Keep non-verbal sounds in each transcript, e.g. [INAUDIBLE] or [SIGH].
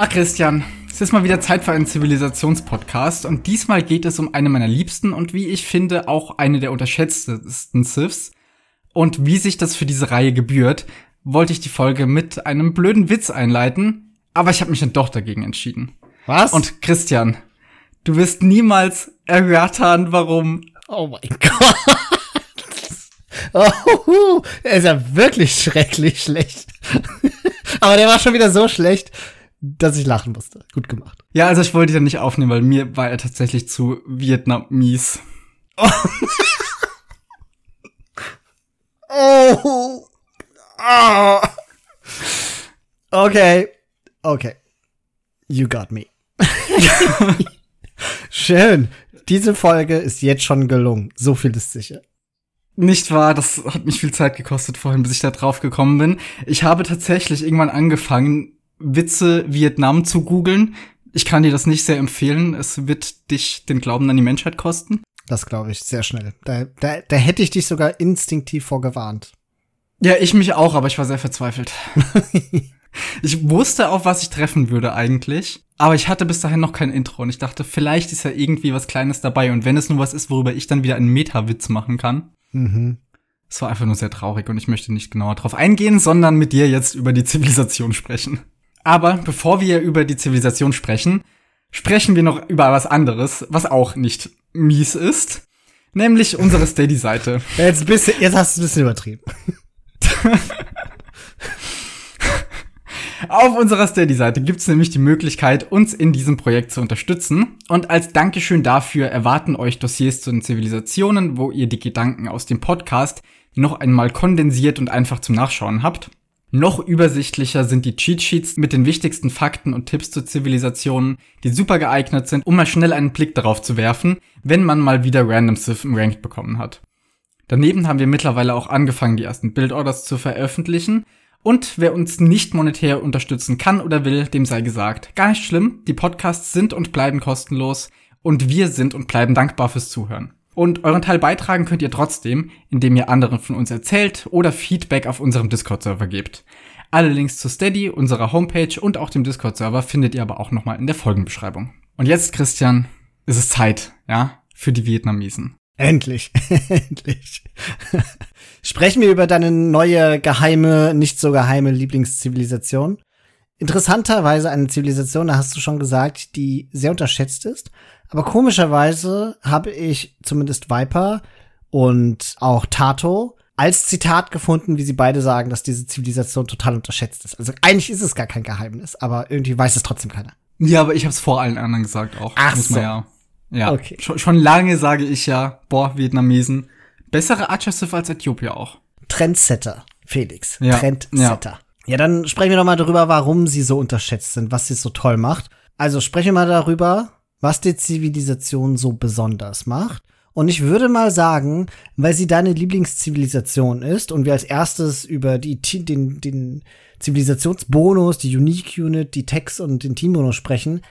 Ach Christian, es ist mal wieder Zeit für einen Zivilisationspodcast und diesmal geht es um eine meiner liebsten und wie ich finde auch eine der unterschätztesten Siths. Und wie sich das für diese Reihe gebührt, wollte ich die Folge mit einem blöden Witz einleiten, aber ich habe mich dann doch dagegen entschieden. Was? Und Christian, du wirst niemals erraten, warum. oh mein [LAUGHS] Gott. Oh, er ist ja wirklich schrecklich schlecht. [LAUGHS] Aber der war schon wieder so schlecht, dass ich lachen musste. Gut gemacht. Ja, also ich wollte ihn nicht aufnehmen, weil mir war er tatsächlich zu Vietnamies. Oh. oh. [LAUGHS] Okay. Okay. You got me. [LAUGHS] Schön. Diese Folge ist jetzt schon gelungen. So viel ist sicher. Nicht wahr, das hat mich viel Zeit gekostet vorhin, bis ich da drauf gekommen bin. Ich habe tatsächlich irgendwann angefangen, Witze Vietnam zu googeln. Ich kann dir das nicht sehr empfehlen. Es wird dich den Glauben an die Menschheit kosten. Das glaube ich sehr schnell. Da, da, da hätte ich dich sogar instinktiv vorgewarnt. Ja, ich mich auch, aber ich war sehr verzweifelt. [LAUGHS] ich wusste, auf was ich treffen würde eigentlich, aber ich hatte bis dahin noch kein Intro und ich dachte, vielleicht ist ja irgendwie was Kleines dabei und wenn es nur was ist, worüber ich dann wieder einen Meta-Witz machen kann. Mhm. Es war einfach nur sehr traurig und ich möchte nicht genauer drauf eingehen, sondern mit dir jetzt über die Zivilisation sprechen. Aber bevor wir über die Zivilisation sprechen, sprechen wir noch über was anderes, was auch nicht mies ist. Nämlich unsere Steady-Seite. [LAUGHS] Jetzt, bisschen, jetzt hast du es ein bisschen übertrieben. [LAUGHS] Auf unserer Steady-Seite gibt es nämlich die Möglichkeit, uns in diesem Projekt zu unterstützen. Und als Dankeschön dafür erwarten euch Dossiers zu den Zivilisationen, wo ihr die Gedanken aus dem Podcast noch einmal kondensiert und einfach zum Nachschauen habt. Noch übersichtlicher sind die Cheat Sheets mit den wichtigsten Fakten und Tipps zu Zivilisationen, die super geeignet sind, um mal schnell einen Blick darauf zu werfen, wenn man mal wieder Random Civ im Ranked bekommen hat. Daneben haben wir mittlerweile auch angefangen, die ersten Build-Orders zu veröffentlichen. Und wer uns nicht monetär unterstützen kann oder will, dem sei gesagt, gar nicht schlimm, die Podcasts sind und bleiben kostenlos und wir sind und bleiben dankbar fürs Zuhören. Und euren Teil beitragen könnt ihr trotzdem, indem ihr anderen von uns erzählt oder Feedback auf unserem Discord-Server gebt. Alle Links zu Steady, unserer Homepage und auch dem Discord-Server findet ihr aber auch nochmal in der Folgenbeschreibung. Und jetzt, Christian, ist es Zeit, ja, für die Vietnamesen. Endlich, [LAUGHS] endlich. Sprechen wir über deine neue geheime, nicht so geheime Lieblingszivilisation. Interessanterweise eine Zivilisation, da hast du schon gesagt, die sehr unterschätzt ist. Aber komischerweise habe ich zumindest Viper und auch Tato als Zitat gefunden, wie sie beide sagen, dass diese Zivilisation total unterschätzt ist. Also eigentlich ist es gar kein Geheimnis, aber irgendwie weiß es trotzdem keiner. Ja, aber ich habe es vor allen anderen gesagt auch. Ach so. ja. Ja, Okay. schon, schon lange sage ich ja, boah, Vietnamesen. Bessere Adjective als Äthiopier auch. Trendsetter, Felix. Ja, Trendsetter. Ja. Dann sprechen wir doch mal darüber, warum sie so unterschätzt sind, was sie so toll macht. Also sprechen wir mal darüber, was die Zivilisation so besonders macht. Und ich würde mal sagen, weil sie deine Lieblingszivilisation ist und wir als erstes über die, den, den Zivilisationsbonus, die Unique Unit, die Text und den Teambonus sprechen,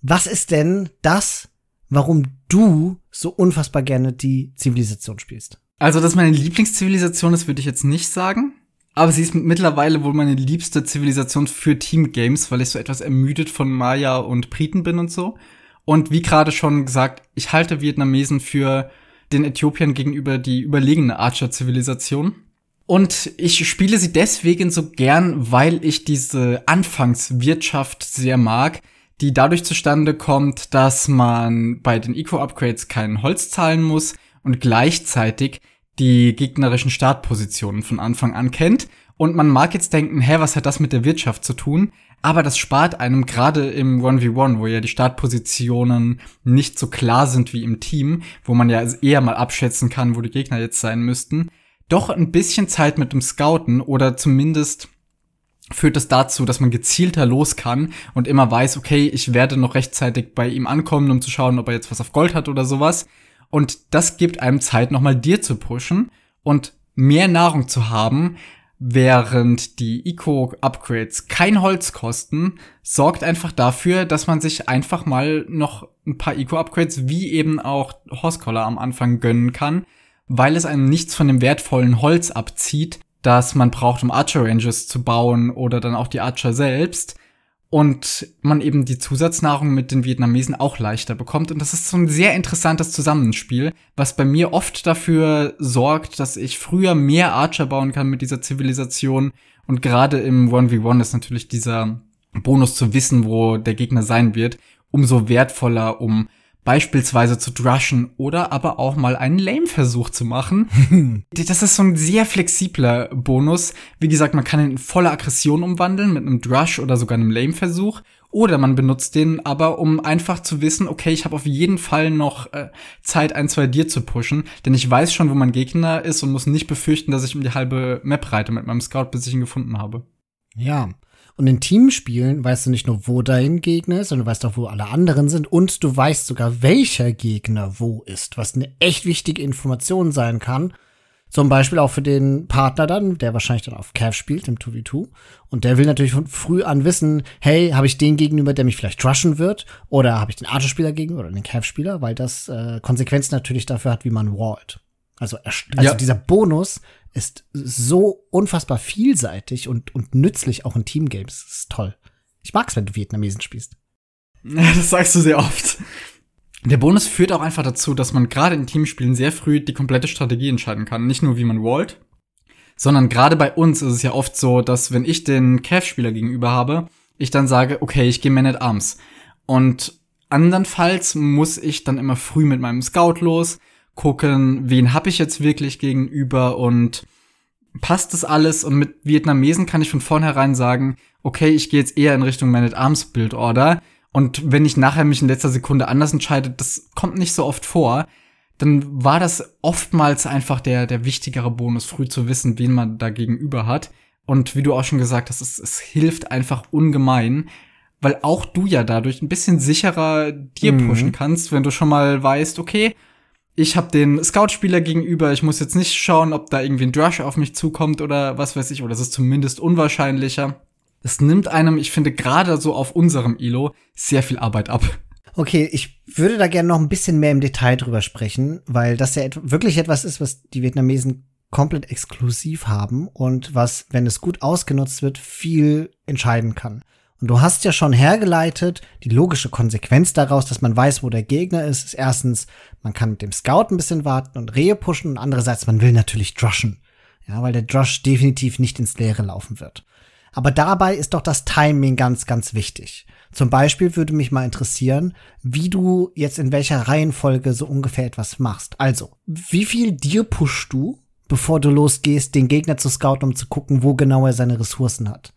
was ist denn das, warum du so unfassbar gerne die Zivilisation spielst? Also, dass meine Lieblingszivilisation ist, würde ich jetzt nicht sagen. Aber sie ist mittlerweile wohl meine liebste Zivilisation für Teamgames, weil ich so etwas ermüdet von Maya und Briten bin und so. Und wie gerade schon gesagt, ich halte Vietnamesen für den Äthiopiern gegenüber die überlegene Archer-Zivilisation. Und ich spiele sie deswegen so gern, weil ich diese Anfangswirtschaft sehr mag, die dadurch zustande kommt, dass man bei den Eco-Upgrades kein Holz zahlen muss und gleichzeitig die gegnerischen Startpositionen von Anfang an kennt. Und man mag jetzt denken, hä, was hat das mit der Wirtschaft zu tun? Aber das spart einem gerade im 1v1, wo ja die Startpositionen nicht so klar sind wie im Team, wo man ja eher mal abschätzen kann, wo die Gegner jetzt sein müssten, doch ein bisschen Zeit mit dem Scouten oder zumindest führt es dazu, dass man gezielter los kann und immer weiß, okay, ich werde noch rechtzeitig bei ihm ankommen, um zu schauen, ob er jetzt was auf Gold hat oder sowas. Und das gibt einem Zeit, nochmal dir zu pushen und mehr Nahrung zu haben, während die Eco-Upgrades kein Holz kosten, sorgt einfach dafür, dass man sich einfach mal noch ein paar Eco-Upgrades wie eben auch Horsecollar am Anfang gönnen kann, weil es einem nichts von dem wertvollen Holz abzieht, das man braucht, um Archer Ranges zu bauen oder dann auch die Archer selbst. Und man eben die Zusatznahrung mit den Vietnamesen auch leichter bekommt. Und das ist so ein sehr interessantes Zusammenspiel, was bei mir oft dafür sorgt, dass ich früher mehr Archer bauen kann mit dieser Zivilisation. Und gerade im 1v1 ist natürlich dieser Bonus zu wissen, wo der Gegner sein wird, umso wertvoller, um beispielsweise zu drushen oder aber auch mal einen Lame-Versuch zu machen. [LAUGHS] das ist so ein sehr flexibler Bonus. Wie gesagt, man kann ihn in volle Aggression umwandeln mit einem Drush oder sogar einem Lame-Versuch. Oder man benutzt den aber, um einfach zu wissen, okay, ich habe auf jeden Fall noch äh, Zeit, ein, zwei Dir zu pushen, denn ich weiß schon, wo mein Gegner ist und muss nicht befürchten, dass ich um die halbe Map reite mit meinem Scout, bis ich ihn gefunden habe. Ja, und in Teamspielen weißt du nicht nur, wo dein Gegner ist, sondern du weißt auch, wo alle anderen sind. Und du weißt sogar, welcher Gegner wo ist, was eine echt wichtige Information sein kann. Zum Beispiel auch für den Partner dann, der wahrscheinlich dann auf Cav spielt im 2v2. Und der will natürlich von früh an wissen, hey, habe ich den gegenüber, der mich vielleicht trushen wird? Oder habe ich den Archer-Spieler gegenüber oder den Cav-Spieler? Weil das äh, Konsequenzen natürlich dafür hat, wie man wallt. Also, also ja. dieser Bonus ist so unfassbar vielseitig und, und nützlich auch in Teamgames. Das ist toll. Ich mag's, wenn du Vietnamesen spielst. [LAUGHS] Das sagst du sehr oft. Der Bonus führt auch einfach dazu, dass man gerade in Teamspielen sehr früh die komplette Strategie entscheiden kann. Nicht nur, wie man wallt, sondern gerade bei uns ist es ja oft so, dass wenn ich den Cav-Spieler gegenüber habe, ich dann sage, okay, ich gehe Man at Arms. Und andernfalls muss ich dann immer früh mit meinem Scout los gucken, wen habe ich jetzt wirklich gegenüber und passt das alles? Und mit Vietnamesen kann ich von vornherein sagen, okay, ich gehe jetzt eher in Richtung Man at Arms Build Order. Und wenn ich nachher mich in letzter Sekunde anders entscheide, das kommt nicht so oft vor, dann war das oftmals einfach der, der wichtigere Bonus, früh zu wissen, wen man da gegenüber hat. Und wie du auch schon gesagt hast, es, es hilft einfach ungemein, weil auch du ja dadurch ein bisschen sicherer dir mhm. pushen kannst, wenn du schon mal weißt, okay, ich habe den Scout-Spieler gegenüber, ich muss jetzt nicht schauen, ob da irgendwie ein Drush auf mich zukommt oder was weiß ich, oder es ist zumindest unwahrscheinlicher. Es nimmt einem, ich finde, gerade so auf unserem Ilo sehr viel Arbeit ab. Okay, ich würde da gerne noch ein bisschen mehr im Detail drüber sprechen, weil das ja et wirklich etwas ist, was die Vietnamesen komplett exklusiv haben und was, wenn es gut ausgenutzt wird, viel entscheiden kann. Und du hast ja schon hergeleitet, die logische Konsequenz daraus, dass man weiß, wo der Gegner ist, ist erstens, man kann mit dem Scout ein bisschen warten und Rehe pushen und andererseits, man will natürlich drushen. Ja, weil der Drush definitiv nicht ins Leere laufen wird. Aber dabei ist doch das Timing ganz, ganz wichtig. Zum Beispiel würde mich mal interessieren, wie du jetzt in welcher Reihenfolge so ungefähr etwas machst. Also, wie viel dir pushst du, bevor du losgehst, den Gegner zu scouten, um zu gucken, wo genau er seine Ressourcen hat?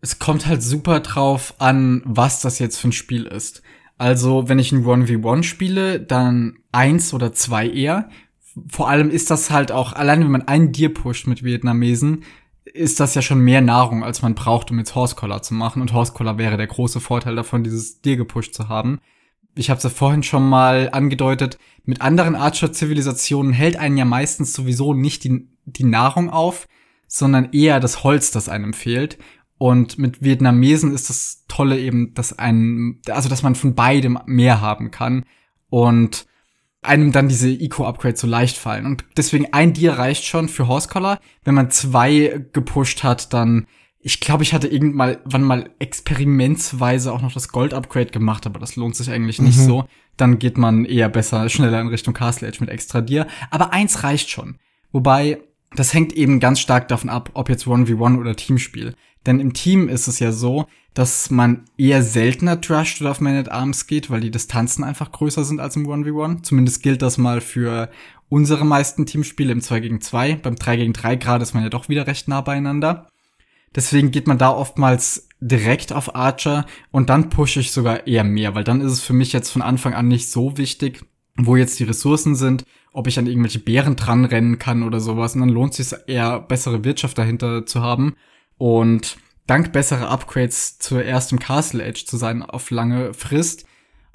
Es kommt halt super drauf an, was das jetzt für ein Spiel ist. Also, wenn ich ein 1v1 spiele, dann eins oder zwei eher. Vor allem ist das halt auch, allein wenn man einen Dir pusht mit Vietnamesen, ist das ja schon mehr Nahrung, als man braucht, um jetzt Horsecollar zu machen. Und Horsecollar wäre der große Vorteil davon, dieses Dir gepusht zu haben. Ich habe es ja vorhin schon mal angedeutet, mit anderen Archer-Zivilisationen hält einen ja meistens sowieso nicht die, die Nahrung auf, sondern eher das Holz, das einem fehlt. Und mit Vietnamesen ist das Tolle eben, dass ein, also dass man von beidem mehr haben kann und einem dann diese Eco-Upgrades so leicht fallen. Und deswegen ein Dir reicht schon für Horsecollar. Wenn man zwei gepusht hat, dann, ich glaube, ich hatte irgendwann mal, mal experimentsweise auch noch das Gold-Upgrade gemacht, aber das lohnt sich eigentlich nicht mhm. so. Dann geht man eher besser, schneller in Richtung Castle Edge mit extra Dir. Aber eins reicht schon. Wobei, das hängt eben ganz stark davon ab, ob jetzt 1v1 oder Teamspiel. Denn im Team ist es ja so, dass man eher seltener trasht oder auf Man at Arms geht, weil die Distanzen einfach größer sind als im 1v1. Zumindest gilt das mal für unsere meisten Teamspiele im 2 gegen 2. Beim 3 gegen 3 Grad ist man ja doch wieder recht nah beieinander. Deswegen geht man da oftmals direkt auf Archer und dann pushe ich sogar eher mehr, weil dann ist es für mich jetzt von Anfang an nicht so wichtig, wo jetzt die Ressourcen sind, ob ich an irgendwelche Bären dran rennen kann oder sowas. Und dann lohnt es sich eher bessere Wirtschaft dahinter zu haben. Und dank besserer Upgrades zuerst im Castle Edge zu sein auf lange Frist,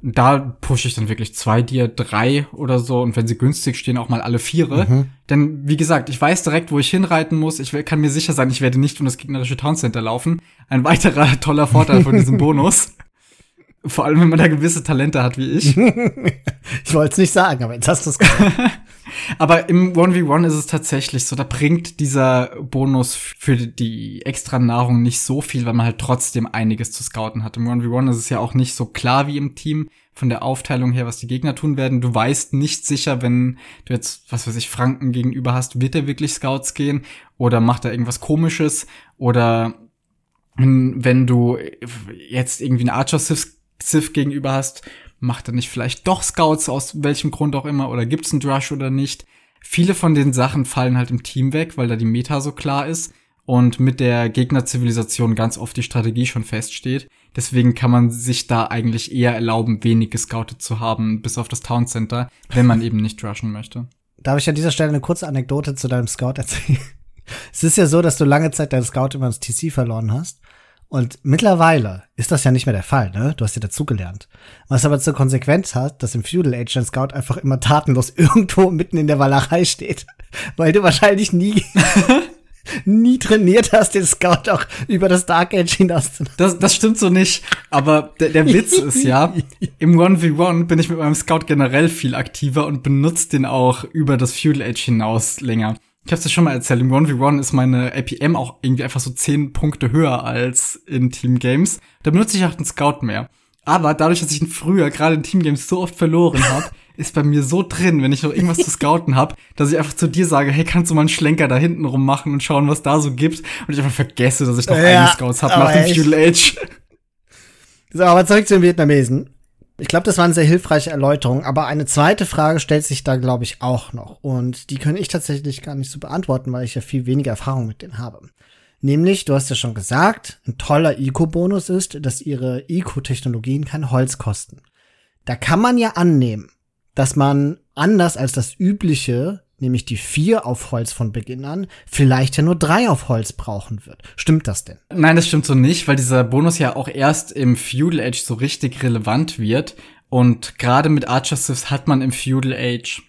da pushe ich dann wirklich zwei Dir, drei oder so und wenn sie günstig stehen, auch mal alle Viere. Mhm. Denn wie gesagt, ich weiß direkt, wo ich hinreiten muss. Ich kann mir sicher sein, ich werde nicht um das gegnerische Town Center laufen. Ein weiterer toller Vorteil von diesem [LAUGHS] Bonus. Vor allem, wenn man da gewisse Talente hat wie ich. [LAUGHS] ich wollte es nicht sagen, aber jetzt hast du es gesagt. Aber im 1v1 ist es tatsächlich so, da bringt dieser Bonus für die extra Nahrung nicht so viel, weil man halt trotzdem einiges zu scouten hat. Im 1v1 ist es ja auch nicht so klar wie im Team von der Aufteilung her, was die Gegner tun werden. Du weißt nicht sicher, wenn du jetzt, was weiß ich, Franken gegenüber hast, wird er wirklich Scouts gehen oder macht er irgendwas komisches oder wenn du jetzt irgendwie eine Archer Sith gegenüber hast, macht er nicht vielleicht doch Scouts aus welchem Grund auch immer oder gibt's einen Drush oder nicht. Viele von den Sachen fallen halt im Team weg, weil da die Meta so klar ist und mit der Gegnerzivilisation ganz oft die Strategie schon feststeht. Deswegen kann man sich da eigentlich eher erlauben, wenig gescoutet zu haben, bis auf das Town Center, wenn man eben nicht rushen möchte. Darf ich an dieser Stelle eine kurze Anekdote zu deinem Scout erzählen? [LAUGHS] es ist ja so, dass du lange Zeit deinen Scout immer ins TC verloren hast. Und mittlerweile ist das ja nicht mehr der Fall, ne? Du hast ja dazugelernt. Was aber zur Konsequenz hat, dass im Feudal Age dein Scout einfach immer tatenlos [LAUGHS] irgendwo mitten in der Walachei steht. Weil du wahrscheinlich nie, [LAUGHS] nie trainiert hast, den Scout auch über das Dark Age hinaus zu das, das stimmt so nicht. Aber der, der Witz ist ja, [LAUGHS] im 1v1 bin ich mit meinem Scout generell viel aktiver und benutze den auch über das Feudal Age hinaus länger. Ich hab's dir schon mal erzählt, im 1v1 ist meine APM auch irgendwie einfach so 10 Punkte höher als in Team Games. Da benutze ich auch den Scout mehr. Aber dadurch, dass ich ihn früher gerade in Team Games so oft verloren habe, [LAUGHS] ist bei mir so drin, wenn ich noch irgendwas zu scouten habe, dass ich einfach zu dir sage, hey, kannst du mal einen Schlenker da hinten rummachen und schauen, was da so gibt? Und ich einfach vergesse, dass ich noch ja, einen Scouts habe nach dem Feudal Age. [LAUGHS] So, aber zurück zu den Vietnamesen. Ich glaube, das war eine sehr hilfreiche Erläuterung, aber eine zweite Frage stellt sich da, glaube ich, auch noch. Und die kann ich tatsächlich gar nicht so beantworten, weil ich ja viel weniger Erfahrung mit denen habe. Nämlich, du hast ja schon gesagt, ein toller Eco-Bonus ist, dass ihre Eco-Technologien kein Holz kosten. Da kann man ja annehmen, dass man anders als das übliche, nämlich die vier auf Holz von Beginn an, vielleicht ja nur drei auf Holz brauchen wird. Stimmt das denn? Nein, das stimmt so nicht, weil dieser Bonus ja auch erst im Feudal Age so richtig relevant wird. Und gerade mit Archer Siths hat man im Feudal Age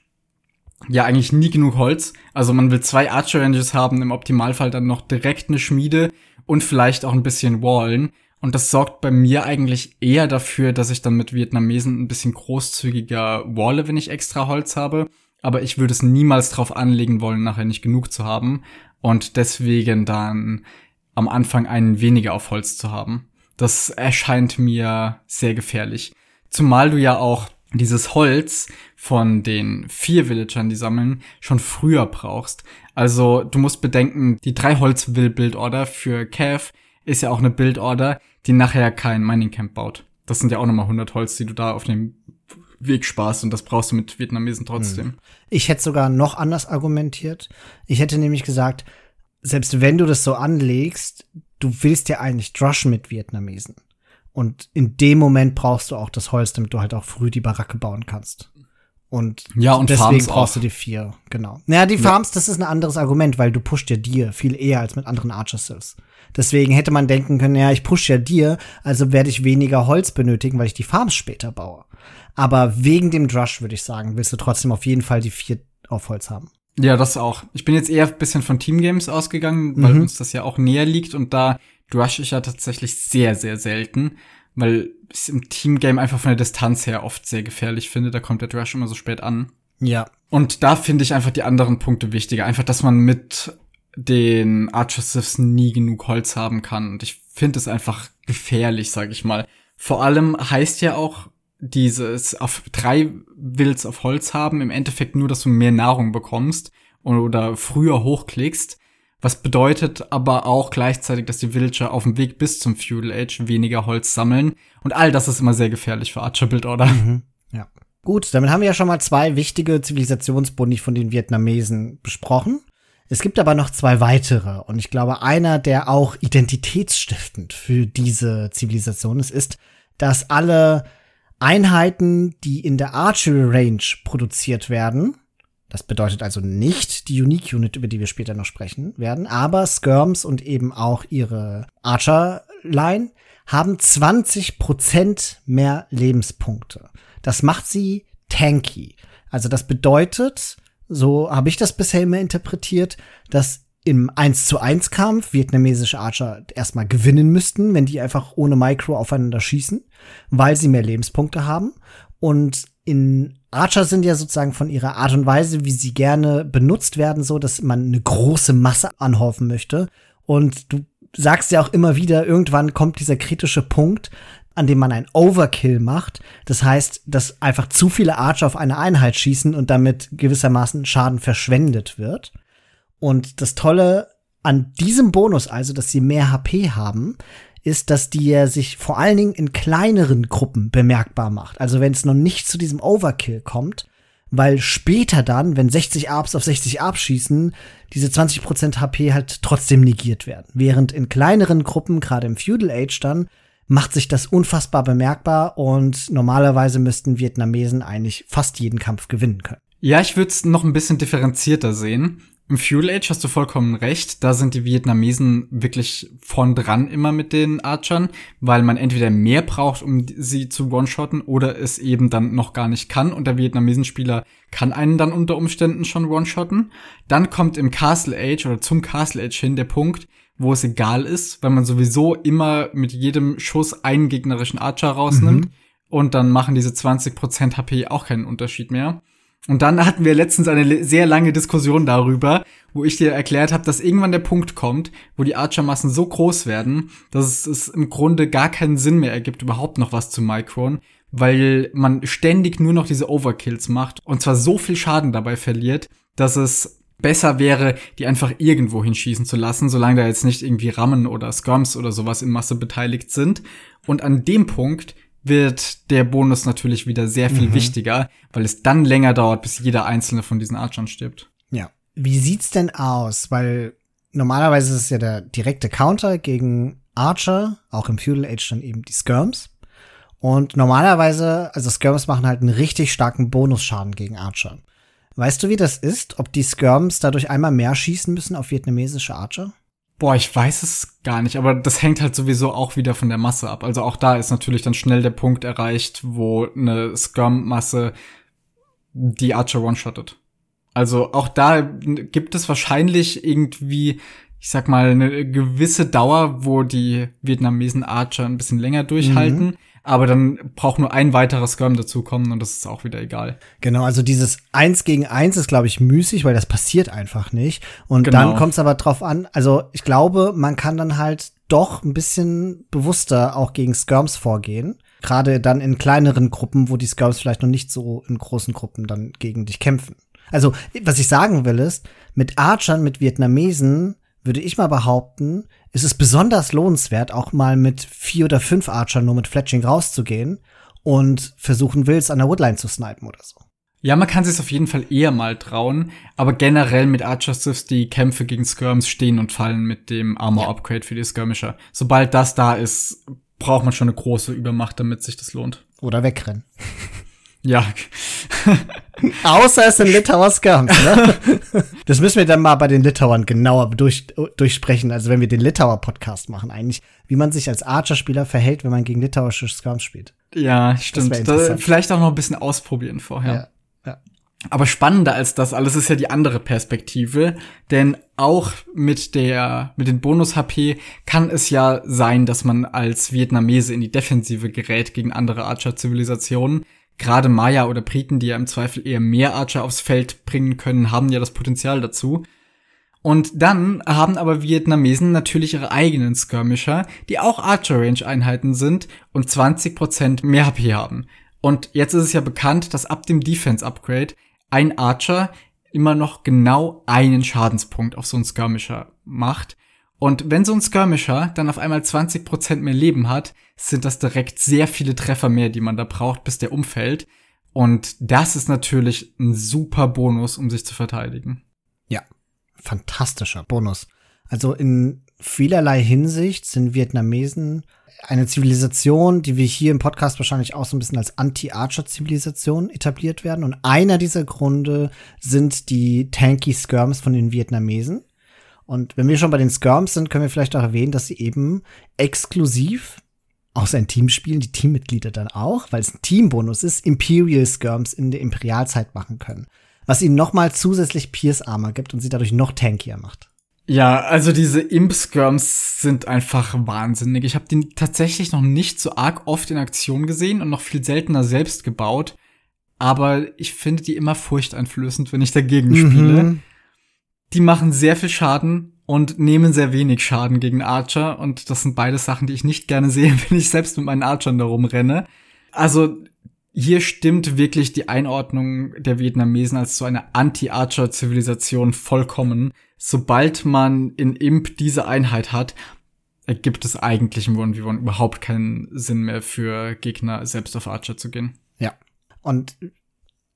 ja eigentlich nie genug Holz. Also man will zwei Archer Ranges haben, im Optimalfall dann noch direkt eine Schmiede und vielleicht auch ein bisschen Wallen. Und das sorgt bei mir eigentlich eher dafür, dass ich dann mit Vietnamesen ein bisschen großzügiger walle, wenn ich extra Holz habe aber ich würde es niemals drauf anlegen wollen, nachher nicht genug zu haben und deswegen dann am Anfang einen weniger auf Holz zu haben. Das erscheint mir sehr gefährlich. Zumal du ja auch dieses Holz von den vier Villagern, die sammeln, schon früher brauchst. Also du musst bedenken, die drei Holz will Build Order für Cav ist ja auch eine Build Order, die nachher kein Mining Camp baut. Das sind ja auch nochmal 100 Holz, die du da auf dem Wegspaß und das brauchst du mit Vietnamesen trotzdem. Hm. Ich hätte sogar noch anders argumentiert. Ich hätte nämlich gesagt, selbst wenn du das so anlegst, du willst ja eigentlich drushen mit Vietnamesen. Und in dem Moment brauchst du auch das Holz, damit du halt auch früh die Baracke bauen kannst. Und, ja, und deswegen Farms brauchst auch. du die vier, genau. Naja, die Farms, ja. das ist ein anderes Argument, weil du pusht ja dir viel eher als mit anderen Archer Sylphs. Deswegen hätte man denken können, ja, ich push ja dir, also werde ich weniger Holz benötigen, weil ich die Farms später baue. Aber wegen dem Drush, würde ich sagen, willst du trotzdem auf jeden Fall die vier auf Holz haben. Ja, das auch. Ich bin jetzt eher ein bisschen von Team Games ausgegangen, weil mhm. uns das ja auch näher liegt und da drush ich ja tatsächlich sehr, sehr selten, weil ich es im Team Game einfach von der Distanz her oft sehr gefährlich finde. Da kommt der Drush immer so spät an. Ja. Und da finde ich einfach die anderen Punkte wichtiger. Einfach, dass man mit den Archer Siths nie genug Holz haben kann. Und ich finde es einfach gefährlich, sag ich mal. Vor allem heißt ja auch dieses auf drei Wills auf Holz haben, im Endeffekt nur, dass du mehr Nahrung bekommst oder früher hochklickst. Was bedeutet aber auch gleichzeitig, dass die Villager auf dem Weg bis zum Feudal Age weniger Holz sammeln. Und all das ist immer sehr gefährlich für Archer Build Order. Mhm, ja. Gut, damit haben wir ja schon mal zwei wichtige Zivilisationsboni von den Vietnamesen besprochen. Es gibt aber noch zwei weitere. Und ich glaube, einer, der auch identitätsstiftend für diese Zivilisation ist, ist, dass alle Einheiten, die in der Archery Range produziert werden, das bedeutet also nicht die Unique Unit, über die wir später noch sprechen werden, aber Skirms und eben auch ihre Archer Line haben 20% mehr Lebenspunkte. Das macht sie tanky. Also das bedeutet, so habe ich das bisher immer interpretiert, dass im 1 zu 1 Kampf vietnamesische Archer erstmal gewinnen müssten, wenn die einfach ohne Micro aufeinander schießen, weil sie mehr Lebenspunkte haben. Und in Archer sind ja sozusagen von ihrer Art und Weise, wie sie gerne benutzt werden, so, dass man eine große Masse anhäufen möchte. Und du sagst ja auch immer wieder, irgendwann kommt dieser kritische Punkt, an dem man ein Overkill macht. Das heißt, dass einfach zu viele Archer auf eine Einheit schießen und damit gewissermaßen Schaden verschwendet wird. Und das Tolle an diesem Bonus, also dass sie mehr HP haben, ist, dass die ja sich vor allen Dingen in kleineren Gruppen bemerkbar macht. Also wenn es noch nicht zu diesem Overkill kommt, weil später dann, wenn 60 Arbs auf 60 Arbs schießen, diese 20% HP halt trotzdem negiert werden. Während in kleineren Gruppen, gerade im Feudal Age dann, macht sich das unfassbar bemerkbar und normalerweise müssten Vietnamesen eigentlich fast jeden Kampf gewinnen können. Ja, ich würde es noch ein bisschen differenzierter sehen. Im Fuel Age hast du vollkommen recht. Da sind die Vietnamesen wirklich vorn dran immer mit den Archern, weil man entweder mehr braucht, um sie zu one-shotten oder es eben dann noch gar nicht kann. Und der Vietnamesenspieler kann einen dann unter Umständen schon one-shotten. Dann kommt im Castle Age oder zum Castle Age hin der Punkt, wo es egal ist, weil man sowieso immer mit jedem Schuss einen gegnerischen Archer rausnimmt. Mhm. Und dann machen diese 20% HP auch keinen Unterschied mehr. Und dann hatten wir letztens eine sehr lange Diskussion darüber, wo ich dir erklärt habe, dass irgendwann der Punkt kommt, wo die Archer-Massen so groß werden, dass es im Grunde gar keinen Sinn mehr ergibt, überhaupt noch was zu Micron, weil man ständig nur noch diese Overkills macht und zwar so viel Schaden dabei verliert, dass es besser wäre, die einfach irgendwo hinschießen zu lassen, solange da jetzt nicht irgendwie Rammen oder Skirms oder sowas in Masse beteiligt sind. Und an dem Punkt wird der Bonus natürlich wieder sehr viel mhm. wichtiger, weil es dann länger dauert, bis jeder einzelne von diesen Archern stirbt. Ja. Wie sieht's denn aus? Weil normalerweise ist es ja der direkte Counter gegen Archer, auch im Feudal Age dann eben die Skirms. Und normalerweise, also Skirms machen halt einen richtig starken Bonusschaden gegen Archer. Weißt du, wie das ist? Ob die Skirms dadurch einmal mehr schießen müssen auf vietnamesische Archer? Boah, ich weiß es gar nicht, aber das hängt halt sowieso auch wieder von der Masse ab. Also auch da ist natürlich dann schnell der Punkt erreicht, wo eine Scrum-Masse die Archer one-shottet. Also auch da gibt es wahrscheinlich irgendwie, ich sag mal, eine gewisse Dauer, wo die Vietnamesen Archer ein bisschen länger durchhalten. Mhm aber dann braucht nur ein weiterer Skirm dazukommen und das ist auch wieder egal. Genau, also dieses Eins gegen Eins ist, glaube ich, müßig, weil das passiert einfach nicht. Und genau. dann kommt es aber drauf an, also ich glaube, man kann dann halt doch ein bisschen bewusster auch gegen Skirms vorgehen. Gerade dann in kleineren Gruppen, wo die Skirms vielleicht noch nicht so in großen Gruppen dann gegen dich kämpfen. Also, was ich sagen will ist, mit Archern, mit Vietnamesen würde ich mal behaupten, ist es besonders lohnenswert, auch mal mit vier oder fünf Archern nur mit Fletching rauszugehen und versuchen Wills an der Woodline zu snipen oder so. Ja, man kann sich auf jeden Fall eher mal trauen, aber generell mit Archer Siths die Kämpfe gegen Skirms stehen und fallen mit dem Armor Upgrade für die Skirmisher. Sobald das da ist, braucht man schon eine große Übermacht, damit sich das lohnt. Oder wegrennen. [LAUGHS] Ja. [LAUGHS] Außer es sind Litauer Skirms, ne? [LAUGHS] das müssen wir dann mal bei den Litauern genauer durch, durchsprechen. Also wenn wir den Litauer Podcast machen, eigentlich, wie man sich als Archer-Spieler verhält, wenn man gegen litauische Skirms spielt. Ja, stimmt. Da, vielleicht auch noch ein bisschen ausprobieren vorher. Ja. Aber spannender als das alles ist ja die andere Perspektive, denn auch mit der, mit den Bonus-HP kann es ja sein, dass man als Vietnamese in die Defensive gerät gegen andere Archer-Zivilisationen. Gerade Maya oder Briten, die ja im Zweifel eher mehr Archer aufs Feld bringen können, haben ja das Potenzial dazu. Und dann haben aber Vietnamesen natürlich ihre eigenen Skirmisher, die auch Archer-Range-Einheiten sind und 20% mehr HP haben. Und jetzt ist es ja bekannt, dass ab dem Defense-Upgrade ein Archer immer noch genau einen Schadenspunkt auf so einen Skirmisher macht. Und wenn so ein Skirmisher dann auf einmal 20% mehr Leben hat, sind das direkt sehr viele Treffer mehr, die man da braucht, bis der umfällt. Und das ist natürlich ein super Bonus, um sich zu verteidigen. Ja, fantastischer Bonus. Also in vielerlei Hinsicht sind Vietnamesen eine Zivilisation, die wir hier im Podcast wahrscheinlich auch so ein bisschen als Anti-Archer-Zivilisation etabliert werden. Und einer dieser Gründe sind die tanky Skirms von den Vietnamesen. Und wenn wir schon bei den Skirms sind, können wir vielleicht auch erwähnen, dass sie eben exklusiv außer in Team spielen, die Teammitglieder dann auch, weil es ein Teambonus ist, Imperial Skirms in der Imperialzeit machen können. Was ihnen nochmal zusätzlich Pierce Armor gibt und sie dadurch noch tankier macht. Ja, also diese Imp-Skirms sind einfach wahnsinnig. Ich habe die tatsächlich noch nicht so arg oft in Aktion gesehen und noch viel seltener selbst gebaut. aber ich finde die immer furchteinflößend, wenn ich dagegen spiele. Mhm. Die machen sehr viel Schaden und nehmen sehr wenig Schaden gegen Archer und das sind beide Sachen, die ich nicht gerne sehe, [LAUGHS] wenn ich selbst mit meinen Archern da rumrenne. Also hier stimmt wirklich die Einordnung der Vietnamesen als so eine Anti-Archer-Zivilisation vollkommen. Sobald man in Imp diese Einheit hat, ergibt es eigentlich im 1v1 überhaupt keinen Sinn mehr für Gegner, selbst auf Archer zu gehen. Ja. Und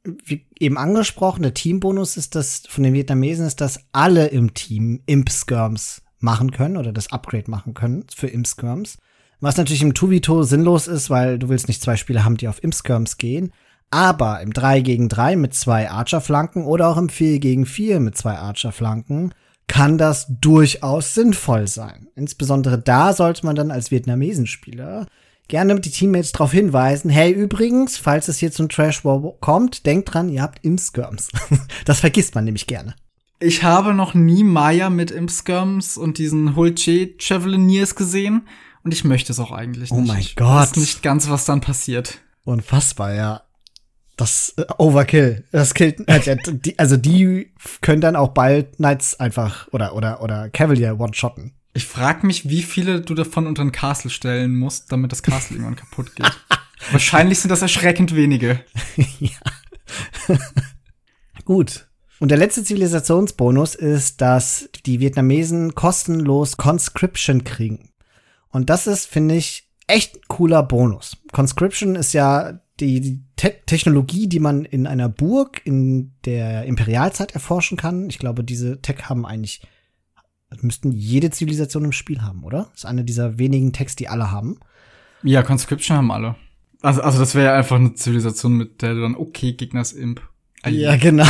wie eben angesprochen, der Teambonus ist das, von den Vietnamesen ist, dass alle im Team Imp-Skirms machen können oder das Upgrade machen können für Imp-Skirms. Was natürlich im 2v2 sinnlos ist, weil du willst nicht zwei Spieler haben, die auf Imp-Skirms gehen. Aber im 3 gegen 3 mit zwei Archer-Flanken oder auch im 4 gegen 4 mit zwei Archer-Flanken kann das durchaus sinnvoll sein. Insbesondere da sollte man dann als Vietnamesenspieler gerne die Teammates darauf hinweisen, hey, übrigens, falls es hier zum Trash War kommt, denkt dran, ihr habt Imp-Skirms. [LAUGHS] das vergisst man nämlich gerne. Ich habe noch nie Maya mit Imp-Skirms und diesen Hulche Chevaliers gesehen und ich möchte es auch eigentlich oh nicht. Oh mein Gott. Ich weiß nicht ganz, was dann passiert. Unfassbar, ja. Das äh, Overkill. Das killt. Äh, die, also die können dann auch bald Knights einfach oder oder oder Cavalier one-shotten. Ich frag mich, wie viele du davon unter ein Castle stellen musst, damit das Castle irgendwann kaputt geht. [LAUGHS] Wahrscheinlich sind das erschreckend wenige. [LAUGHS] ja. Gut. Und der letzte Zivilisationsbonus ist, dass die Vietnamesen kostenlos Conscription kriegen. Und das ist, finde ich, echt cooler Bonus. Conscription ist ja die, die Te Technologie, die man in einer Burg in der Imperialzeit erforschen kann. Ich glaube, diese Tech haben eigentlich, müssten jede Zivilisation im Spiel haben, oder? Das ist eine dieser wenigen Techs, die alle haben. Ja, Conscription haben alle. Also, also das wäre ja einfach eine Zivilisation, mit der du dann, okay, Gegners Imp. Ja, genau.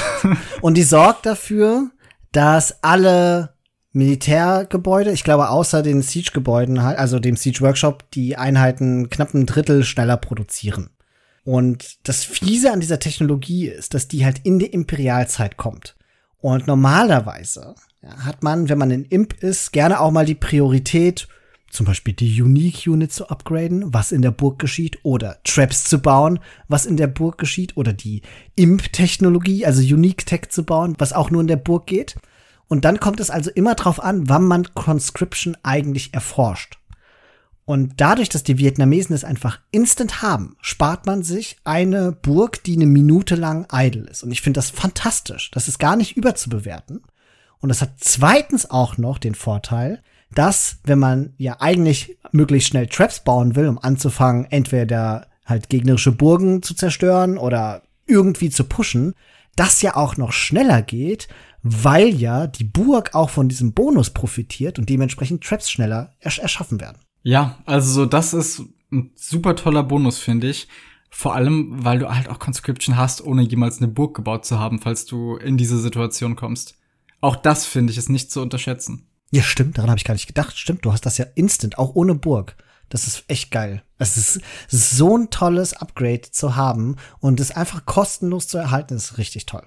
[LAUGHS] Und die sorgt dafür, dass alle Militärgebäude, ich glaube außer den Siege-Gebäuden halt, also dem Siege-Workshop, die Einheiten knapp ein Drittel schneller produzieren. Und das Fiese an dieser Technologie ist, dass die halt in die Imperialzeit kommt. Und normalerweise ja, hat man, wenn man in Imp ist, gerne auch mal die Priorität, zum Beispiel die Unique Unit zu upgraden, was in der Burg geschieht, oder Traps zu bauen, was in der Burg geschieht, oder die Imp-Technologie, also Unique Tech zu bauen, was auch nur in der Burg geht. Und dann kommt es also immer drauf an, wann man Conscription eigentlich erforscht. Und dadurch, dass die Vietnamesen es einfach instant haben, spart man sich eine Burg, die eine Minute lang idle ist. Und ich finde das fantastisch. Das ist gar nicht überzubewerten. Und das hat zweitens auch noch den Vorteil, dass, wenn man ja eigentlich möglichst schnell Traps bauen will, um anzufangen, entweder halt gegnerische Burgen zu zerstören oder irgendwie zu pushen, das ja auch noch schneller geht, weil ja die Burg auch von diesem Bonus profitiert und dementsprechend Traps schneller ersch erschaffen werden. Ja, also das ist ein super toller Bonus, finde ich. Vor allem, weil du halt auch Conscription hast, ohne jemals eine Burg gebaut zu haben, falls du in diese Situation kommst. Auch das finde ich ist nicht zu unterschätzen. Ja, stimmt, daran habe ich gar nicht gedacht. Stimmt, du hast das ja instant, auch ohne Burg. Das ist echt geil. Es ist so ein tolles Upgrade zu haben und es einfach kostenlos zu erhalten, ist richtig toll.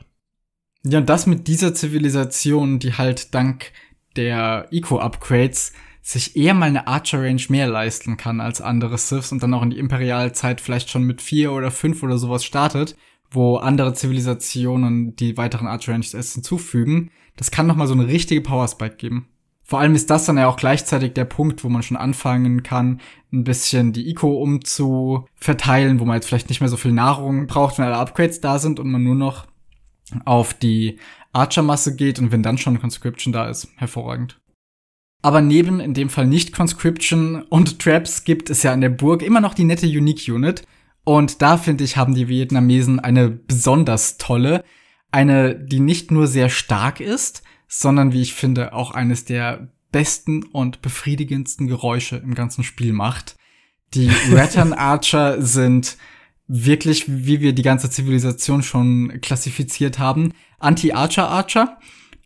Ja, und das mit dieser Zivilisation, die halt dank der Eco-Upgrades sich eher mal eine Archer-Range mehr leisten kann als andere Siths und dann auch in die Imperialzeit vielleicht schon mit vier oder fünf oder sowas startet, wo andere Zivilisationen die weiteren Archer-Ranges erst hinzufügen, das kann noch mal so eine richtige Power-Spike geben. Vor allem ist das dann ja auch gleichzeitig der Punkt, wo man schon anfangen kann, ein bisschen die Eco umzuverteilen, wo man jetzt vielleicht nicht mehr so viel Nahrung braucht, wenn alle Upgrades da sind und man nur noch auf die Archer-Masse geht und wenn dann schon Conscription da ist, hervorragend. Aber neben in dem Fall nicht Conscription und Traps gibt es ja in der Burg immer noch die nette Unique Unit. Und da finde ich, haben die Vietnamesen eine besonders tolle. Eine, die nicht nur sehr stark ist, sondern wie ich finde, auch eines der besten und befriedigendsten Geräusche im ganzen Spiel macht. Die [LAUGHS] Rattern Archer sind wirklich, wie wir die ganze Zivilisation schon klassifiziert haben, Anti-Archer-Archer.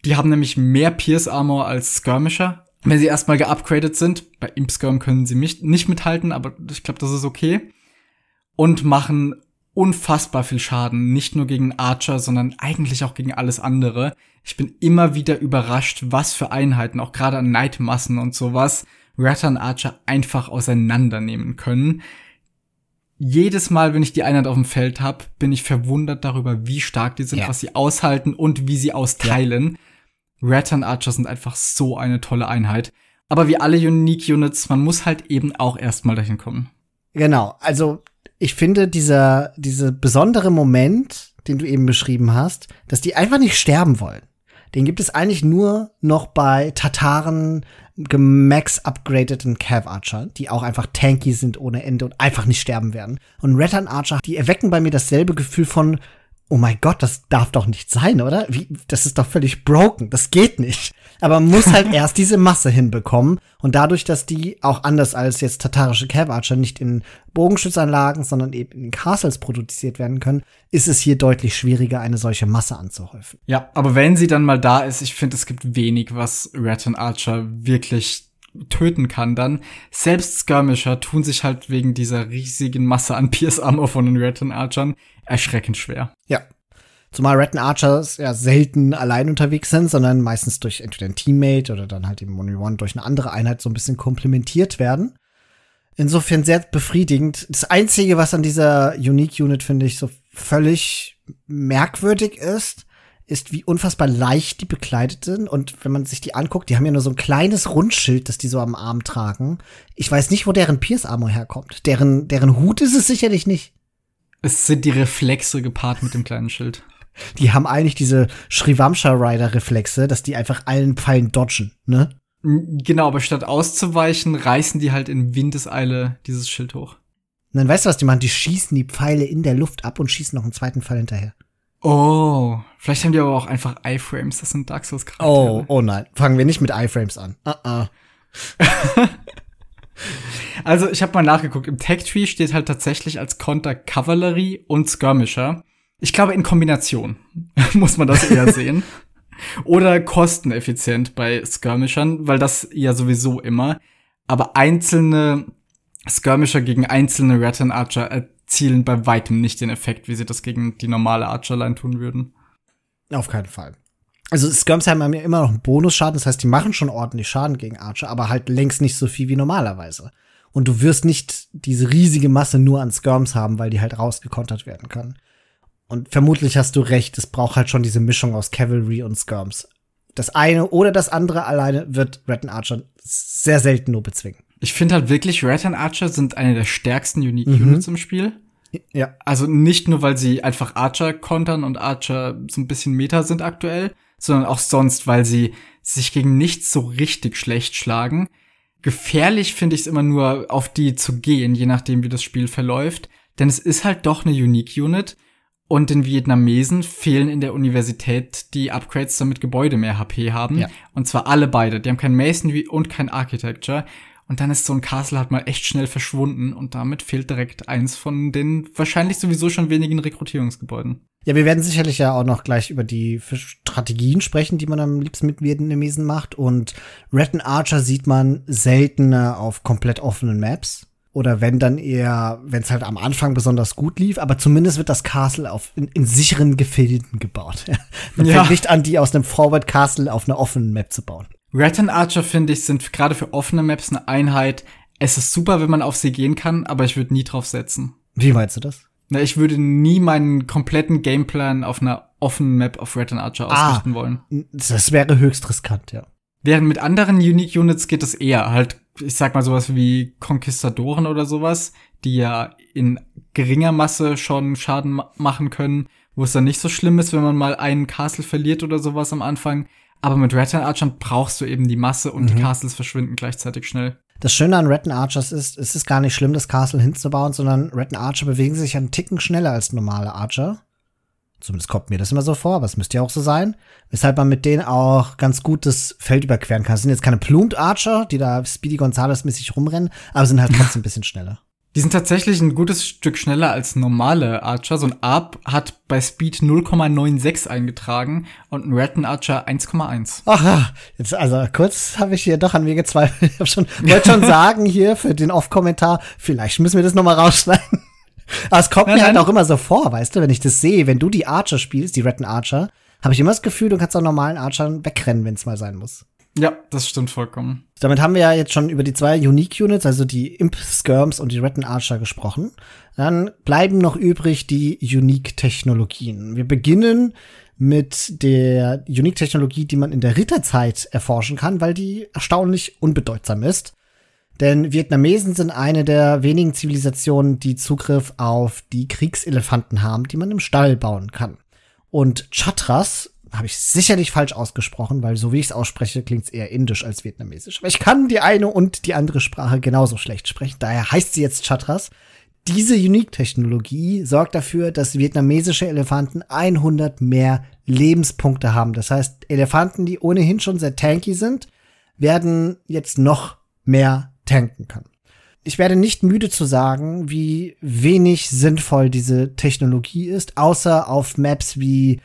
Die haben nämlich mehr Pierce-Armor als Skirmisher, wenn sie erstmal geupgradet sind. Bei Imp-Skirm können sie mich nicht mithalten, aber ich glaube, das ist okay. Und machen unfassbar viel Schaden, nicht nur gegen Archer, sondern eigentlich auch gegen alles andere. Ich bin immer wieder überrascht, was für Einheiten, auch gerade an Nightmassen und sowas, Rattern Archer einfach auseinandernehmen können jedes Mal, wenn ich die Einheit auf dem Feld habe, bin ich verwundert darüber, wie stark die sind, Ja. was sie aushalten und wie sie austeilen. Rattan Archer sind einfach so eine tolle Einheit. Aber wie alle Unique Units, man muss halt eben auch erstmal dahin kommen. Genau, also ich finde dieser, dieser besondere Moment, den du eben beschrieben hast, dass die einfach nicht sterben wollen. Den gibt es eigentlich nur noch bei Tataren gemax upgradeten Cav Archer, die auch einfach tanky sind ohne Ende und einfach nicht sterben werden. Und Rattan Archer, die erwecken bei mir dasselbe Gefühl von, oh mein Gott, das darf doch nicht sein, oder? Wie, das ist doch völlig broken, das geht nicht. Aber man muss halt [LAUGHS] erst diese Masse hinbekommen. Und dadurch, dass die auch anders als jetzt tatarische Cav Archer nicht in Bogenschützanlagen, sondern eben in Castles produziert werden können, ist es hier deutlich schwieriger, eine solche Masse anzuhäufen. Ja, aber wenn sie dann mal da ist, ich finde, es gibt wenig, was Rattan Archer wirklich töten kann dann. Selbst Skirmisher tun sich halt wegen dieser riesigen Masse an [LAUGHS] Pierce Armor von den Rattan Archern erschreckend schwer. Ja. Zumal Rattan Archers ja selten allein unterwegs sind, sondern meistens durch entweder ein Teammate oder dann halt im One durch eine andere Einheit so ein bisschen komplementiert werden. Insofern sehr befriedigend. Das Einzige, was an dieser Unique Unit, finde ich, so völlig merkwürdig ist, ist, wie unfassbar leicht die bekleidet sind. Und wenn man sich die anguckt, die haben ja nur so ein kleines Rundschild, das die so am Arm tragen. Ich weiß nicht, wo deren Pierce Armor herkommt. Deren, deren Hut ist es sicherlich nicht. Es sind die Reflexe gepaart mit dem kleinen Schild. [LAUGHS] Die haben eigentlich diese Shrivamsha Rider Reflexe, dass die einfach allen Pfeilen dodgen, ne? Genau, aber statt auszuweichen, reißen die halt in Windeseile dieses Schild hoch. Und dann weißt du, was die machen? Die schießen die Pfeile in der Luft ab und schießen noch einen zweiten Pfeil hinterher. Oh, vielleicht haben die aber auch einfach Iframes, das sind Dark Souls Charaktere. Oh, oh nein. Fangen wir nicht mit iFrames an. Uh -uh. [LAUGHS] Also, ich habe mal nachgeguckt, im Tech Tree steht halt tatsächlich als Konter Cavalry und Skirmisher. Ich glaube in Kombination [LAUGHS] muss man das eher [LAUGHS] sehen. Oder kosteneffizient bei Skirmishern, weil das ja sowieso immer. Aber einzelne Skirmisher gegen einzelne Rattan Archer erzielen bei weitem nicht den Effekt, wie sie das gegen die normale Archerline tun würden. Auf keinen Fall. Also Skirms haben ja immer noch einen Bonusschaden, das heißt, die machen schon ordentlich Schaden gegen Archer, aber halt längst nicht so viel wie normalerweise. Und du wirst nicht diese riesige Masse nur an Skirms haben, weil die halt rausgekontert werden können. Und vermutlich hast du recht, es braucht halt schon diese Mischung aus Cavalry und Skirms. Das eine oder das andere alleine wird Rattan Archer sehr selten nur bezwingen. Ich finde halt wirklich, Rattan Archer sind eine der stärksten Unique Mhm. Units im Spiel. Ja. Also nicht nur, weil sie einfach Archer kontern und Archer so ein bisschen Meta sind aktuell, sondern auch sonst, weil sie sich gegen nichts so richtig schlecht schlagen. Gefährlich finde ich es immer nur, auf die zu gehen, je nachdem, wie das Spiel verläuft. Denn es ist halt doch eine Unique Unit. Und den Vietnamesen fehlen in der Universität die Upgrades, damit Gebäude mehr HP haben. Ja. Und zwar alle beide. Die haben kein Masonry und kein Architecture. Und dann ist so ein Castle halt mal echt schnell verschwunden und damit fehlt direkt eins von den wahrscheinlich sowieso schon wenigen Rekrutierungsgebäuden. Ja, wir werden sicherlich ja auch noch gleich über die Strategien sprechen, die man am liebsten mit Vietnamesen macht. Und Rattan Archer sieht man seltener auf komplett offenen Maps. Oder wenn dann eher, wenn es halt am Anfang besonders gut lief, aber zumindest wird das Castle auf in, in sicheren Gefilden gebaut. [LAUGHS] Man Ja. fängt nicht an, die aus einem Forward Castle auf einer offenen Map zu bauen. Rattan Archer, finde ich, sind gerade für offene Maps eine Einheit. Es ist super, wenn man auf sie gehen kann, aber ich würde nie drauf setzen. Wie meinst du das? Na, ich würde nie meinen kompletten Gameplan auf einer offenen Map auf Rattan Archer Ah. ausrichten wollen. Das wäre höchst riskant, ja. Während mit anderen Unique Units geht es eher halt, ich sag mal sowas wie Konquistadoren oder sowas, die ja in geringer Masse schon Schaden ma machen können, wo es dann nicht so schlimm ist, wenn man mal einen Castle verliert oder sowas am Anfang. Aber mit Rattan Archern brauchst du eben die Masse und die Castles verschwinden gleichzeitig schnell. Das Schöne an Rattan Archers ist, es ist gar nicht schlimm, das Castle hinzubauen, sondern Rattan Archer bewegen sich einen Ticken schneller als normale Archer. Zumindest kommt mir das immer so vor, aber es müsste ja auch so sein. Weshalb man mit denen auch ganz gut das Feld überqueren kann. Es sind jetzt keine Plumed Archer, die da Speedy Gonzales-mäßig rumrennen, aber sind halt [LAUGHS] trotzdem ein bisschen schneller. Die sind tatsächlich ein gutes Stück schneller als normale Archer. So ein Arp hat bei Speed 0,96 eingetragen und ein Rattan Archer 1,1. Ach jetzt also kurz habe ich hier doch an mir gezweifelt. Ich hab schon, wollte schon [LAUGHS] sagen hier für den Off-Kommentar, vielleicht müssen wir das noch mal rausschneiden. Aber es kommt Nein, mir halt nein. auch immer so vor, weißt du, wenn ich das sehe, wenn du die Archer spielst, die Rattan Archer, habe ich immer das Gefühl, du kannst auch normalen Archern wegrennen, wenn es mal sein muss. Ja, das stimmt vollkommen. Damit haben wir ja jetzt schon über die zwei Unique Units, also die Imp Skirms und die Retin Archer gesprochen. Dann bleiben noch übrig die Unique Technologien. Wir beginnen mit der Unique-Technologie, die man in der Ritterzeit erforschen kann, weil die erstaunlich unbedeutsam ist. Denn Vietnamesen sind eine der wenigen Zivilisationen, die Zugriff auf die Kriegselefanten haben, die man im Stall bauen kann. Und Chatras habe ich sicherlich falsch ausgesprochen, weil so wie ich es ausspreche, klingt es eher indisch als vietnamesisch. Aber ich kann die eine und die andere Sprache genauso schlecht sprechen. Daher heißt sie jetzt Chatras. Diese Unique-Technologie sorgt dafür, dass vietnamesische Elefanten 100 mehr Lebenspunkte haben. Das heißt, Elefanten, die ohnehin schon sehr tanky sind, werden jetzt noch mehr tanken können. Ich werde nicht müde zu sagen, wie wenig sinnvoll diese Technologie ist, außer auf Maps wie,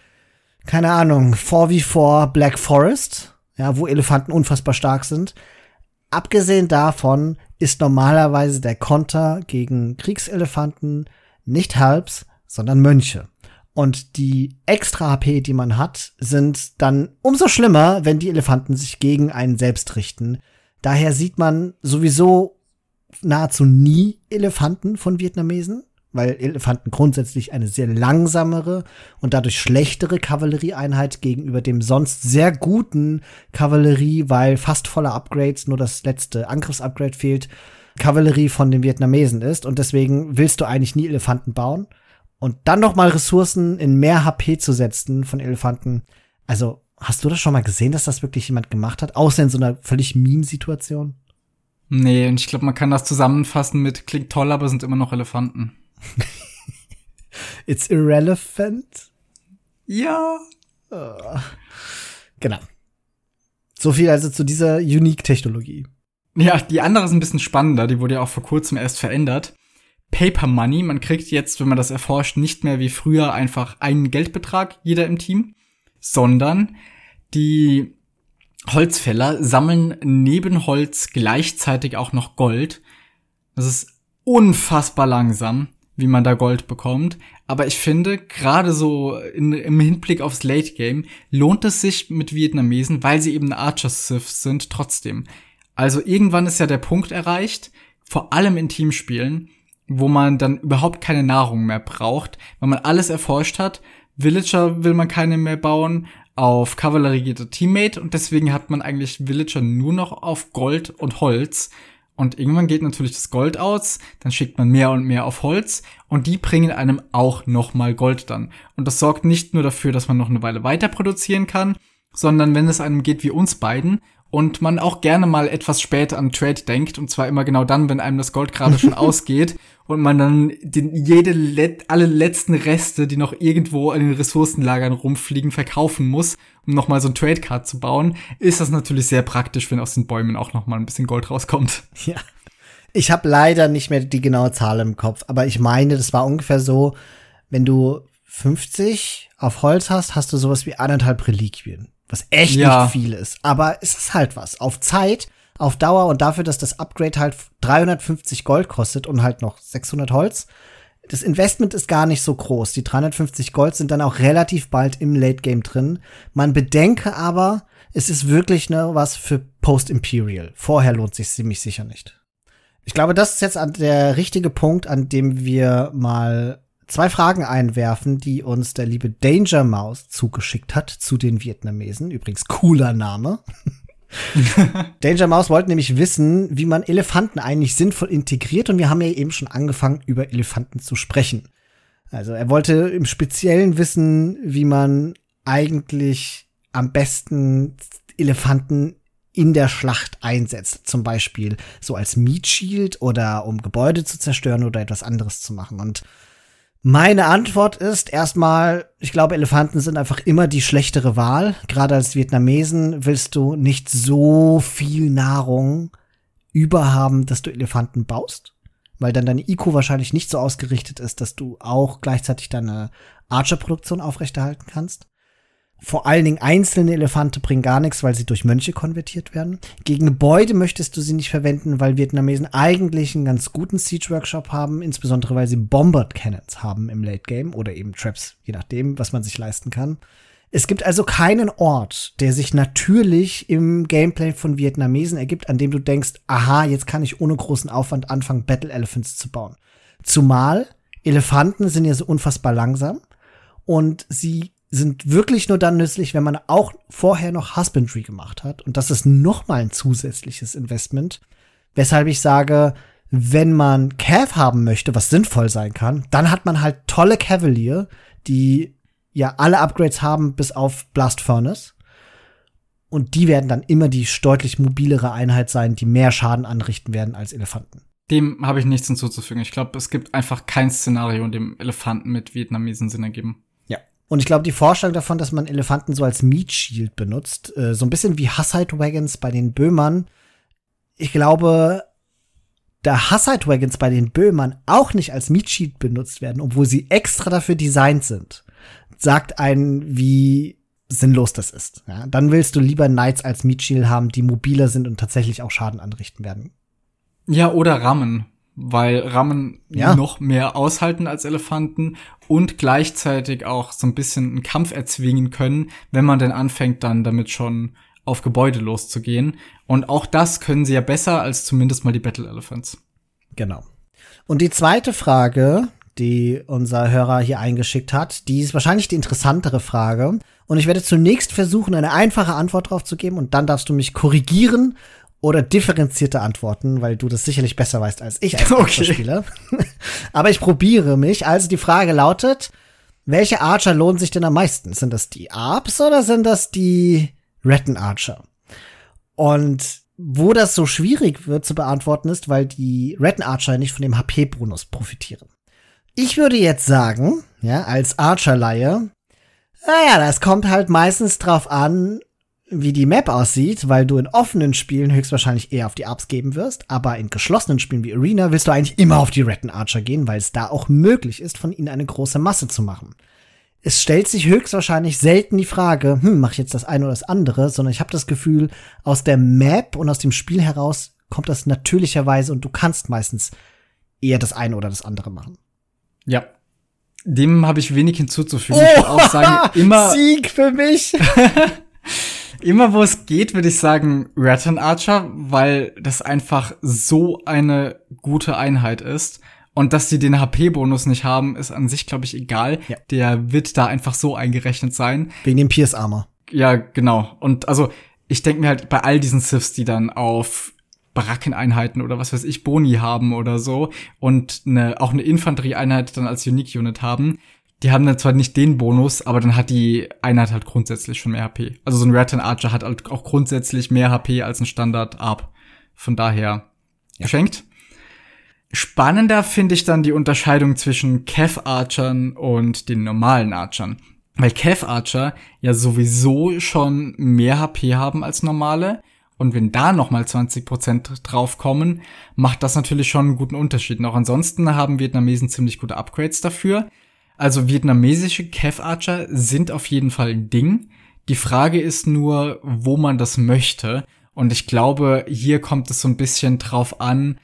keine Ahnung, 4v4 Black Forest, ja, wo Elefanten unfassbar stark sind. Abgesehen davon ist normalerweise der Konter gegen Kriegselefanten nicht Halbs, sondern Mönche. Und die extra HP, die man hat, sind dann umso schlimmer, wenn die Elefanten sich gegen einen selbst richten. Daher sieht man sowieso nahezu nie Elefanten von Vietnamesen, weil Elefanten grundsätzlich eine sehr langsamere und dadurch schlechtere Kavallerieeinheit gegenüber dem sonst sehr guten Kavallerie, weil fast voller Upgrades nur das letzte Angriffsupgrade fehlt, Kavallerie von den Vietnamesen ist und deswegen willst du eigentlich nie Elefanten bauen und dann noch mal Ressourcen in mehr HP zu setzen von Elefanten. Also, hast du das schon mal gesehen, dass das wirklich jemand gemacht hat, außer in so einer völlig Meme-Situation? Nee, und ich glaube, man kann das zusammenfassen mit klingt toll, aber sind immer noch Elefanten. [LAUGHS] It's irrelevant. Ja. Uh, genau. So viel also zu dieser Unique-Technologie. Ja, die andere ist ein bisschen spannender. Die wurde ja auch vor kurzem erst verändert. Paper Money. Man kriegt jetzt, wenn man das erforscht, nicht mehr wie früher einfach einen Geldbetrag, jeder im Team, sondern die Holzfäller sammeln neben Holz gleichzeitig auch noch Gold. Das ist unfassbar langsam, wie man da Gold bekommt. Aber ich finde, gerade so in, im Hinblick aufs Late Game lohnt es sich mit Vietnamesen, weil sie eben Archer Siths sind, trotzdem. Also irgendwann ist ja der Punkt erreicht, vor allem in Teamspielen, wo man dann überhaupt keine Nahrung mehr braucht, weil man alles erforscht hat. Villager will man keine mehr bauen, auf Kavallerie geht der Teammate und deswegen hat man eigentlich Villager nur noch auf Gold und Holz. Und irgendwann geht natürlich das Gold aus, dann schickt man mehr und mehr auf Holz und die bringen einem auch nochmal Gold dann. Und das sorgt nicht nur dafür, dass man noch eine Weile weiter produzieren kann, sondern wenn es einem geht wie uns beiden und man auch gerne mal etwas spät an Trade denkt und zwar immer genau dann, wenn einem das Gold gerade schon [LAUGHS] ausgeht und man dann den, jede Let alle letzten Reste, die noch irgendwo in den Ressourcenlagern rumfliegen, verkaufen muss, um nochmal so ein Trade Card zu bauen, ist das natürlich sehr praktisch, wenn aus den Bäumen auch nochmal ein bisschen Gold rauskommt. [LAUGHS] Ja. Ich habe leider nicht mehr die genaue Zahl im Kopf, aber ich meine, das war ungefähr so, wenn du 50 auf Holz hast, hast du sowas wie anderthalb Reliquien. Was echt ja. nicht viel ist. Aber es ist halt was. Auf Zeit auf Dauer und dafür, dass das Upgrade halt 350 Gold kostet und halt noch 600 Holz. Das Investment ist gar nicht so groß. Die 350 Gold sind dann auch relativ bald im Late Game drin. Man bedenke aber, es ist wirklich ne, was für Post-Imperial. Vorher lohnt sich ziemlich sicher nicht. Ich glaube, das ist jetzt der richtige Punkt, an dem wir mal zwei Fragen einwerfen, die uns der liebe Danger Mouse zugeschickt hat zu den Vietnamesen. Übrigens cooler Name. [LAUGHS] Danger Mouse wollte nämlich wissen, wie man Elefanten eigentlich sinnvoll integriert und wir haben ja eben schon angefangen, über Elefanten zu sprechen. Also er wollte im Speziellen wissen, wie man eigentlich am besten Elefanten in der Schlacht einsetzt. Zum Beispiel so als Meat Shield oder um Gebäude zu zerstören oder etwas anderes zu machen. Und meine Antwort ist erstmal, ich glaube, Elefanten sind einfach immer die schlechtere Wahl. Gerade als Vietnamesen willst du nicht so viel Nahrung überhaben, dass du Elefanten baust, weil dann deine IQ wahrscheinlich nicht so ausgerichtet ist, dass du auch gleichzeitig deine Archer-Produktion aufrechterhalten kannst. Vor allen Dingen einzelne Elefante bringen gar nichts, weil sie durch Mönche konvertiert werden. Gegen Gebäude möchtest du sie nicht verwenden, weil Vietnamesen eigentlich einen ganz guten Siege-Workshop haben, insbesondere weil sie Bombard Cannons haben im Late Game oder eben Traps, je nachdem, was man sich leisten kann. Es gibt also keinen Ort, der sich natürlich im Gameplay von Vietnamesen ergibt, an dem du denkst, aha, jetzt kann ich ohne großen Aufwand anfangen, Battle Elephants zu bauen. Zumal Elefanten sind ja so unfassbar langsam und sie sind wirklich nur dann nützlich, wenn man auch vorher noch Husbandry gemacht hat. Und das ist noch mal ein zusätzliches Investment. Weshalb ich sage, wenn man Cav haben möchte, was sinnvoll sein kann, dann hat man halt tolle Cavalier, die ja alle Upgrades haben bis auf Blast Furnace. Und die werden dann immer die deutlich mobilere Einheit sein, die mehr Schaden anrichten werden als Elefanten. Dem habe ich nichts hinzuzufügen. Ich glaube, es gibt einfach kein Szenario, in dem Elefanten mit Vietnamesen Sinn ergeben. Und ich glaube, die Vorstellung davon, dass man Elefanten so als Meat Shield benutzt, äh, so ein bisschen wie Hussite Wagons bei den Böhmern, ich glaube, da Hussite Wagons bei den Böhmern auch nicht als Meat Shield benutzt werden, obwohl sie extra dafür designt sind, sagt einen, wie sinnlos das ist. Ja, dann willst du lieber Knights als Meat Shield haben, die mobiler sind und tatsächlich auch Schaden anrichten werden. Ja, oder Rammen, weil Rammen ja. noch mehr aushalten als Elefanten und gleichzeitig auch so ein bisschen einen Kampf erzwingen können, wenn man denn anfängt, dann damit schon auf Gebäude loszugehen. Und auch das können sie ja besser als zumindest mal die Battle Elephants. Genau. Und die zweite Frage, die unser Hörer hier eingeschickt hat. Die ist wahrscheinlich die interessantere Frage. Und ich werde zunächst versuchen, eine einfache Antwort drauf zu geben und dann darfst du mich korrigieren oder differenzierte Antworten, weil du das sicherlich besser weißt als ich als [LAUGHS] okay. Spieler. [LAUGHS] Aber ich probiere mich. Also die Frage lautet, welche Archer lohnen sich denn am meisten? Sind das die Arps oder sind das die Retten Archer? Und wo das so schwierig wird zu beantworten ist, weil die Retten Archer nicht von dem HP-Bonus profitieren. Ich würde jetzt sagen, ja, als Archer-Laie, naja, das kommt halt meistens drauf an, wie die Map aussieht, weil du in offenen Spielen höchstwahrscheinlich eher auf die Arps geben wirst, aber in geschlossenen Spielen wie Arena willst du eigentlich immer auf die Retten Archer gehen, weil es da auch möglich ist, von ihnen eine große Masse zu machen. Es stellt sich höchstwahrscheinlich selten die Frage, hm, mach ich jetzt das eine oder das andere, sondern ich habe das Gefühl, aus der Map und aus dem Spiel heraus kommt das natürlicherweise und du kannst meistens eher das eine oder das andere machen. Ja. Dem habe ich wenig hinzuzufügen. Oh, ich würde auch sagen, [LAUGHS] immer. Sieg für mich! [LAUGHS] immer wo es geht, würde ich sagen Rattan Archer, weil das einfach so eine gute Einheit ist. Und dass sie den HP-Bonus nicht haben, ist an sich, glaube ich, egal. Ja. Der wird da einfach so eingerechnet sein. Wegen dem Pierce Armor. Ja, genau. Und also, ich denke mir halt bei all diesen Sifs, die dann auf Barackeneinheiten oder was weiß ich, Boni haben oder so und eine, auch eine Infanterieeinheit dann als Unique Unit haben, die haben dann zwar nicht den Bonus, aber dann hat die Einheit halt grundsätzlich schon mehr HP. Also so ein Rattan Archer hat halt auch grundsätzlich mehr HP als ein Standard Arp. Von daher ja. geschenkt. Spannender finde ich dann die Unterscheidung zwischen Kev Archern und den normalen Archern. Weil Kev Archer ja sowieso schon mehr HP haben als normale und wenn da nochmal 20% draufkommen, macht das natürlich schon einen guten Unterschied. Und auch ansonsten haben Vietnamesen ziemlich gute Upgrades dafür. Also vietnamesische Kev Archer sind auf jeden Fall ein Ding. Die Frage ist nur, wo man das möchte. Und ich glaube, hier kommt es so ein bisschen drauf an,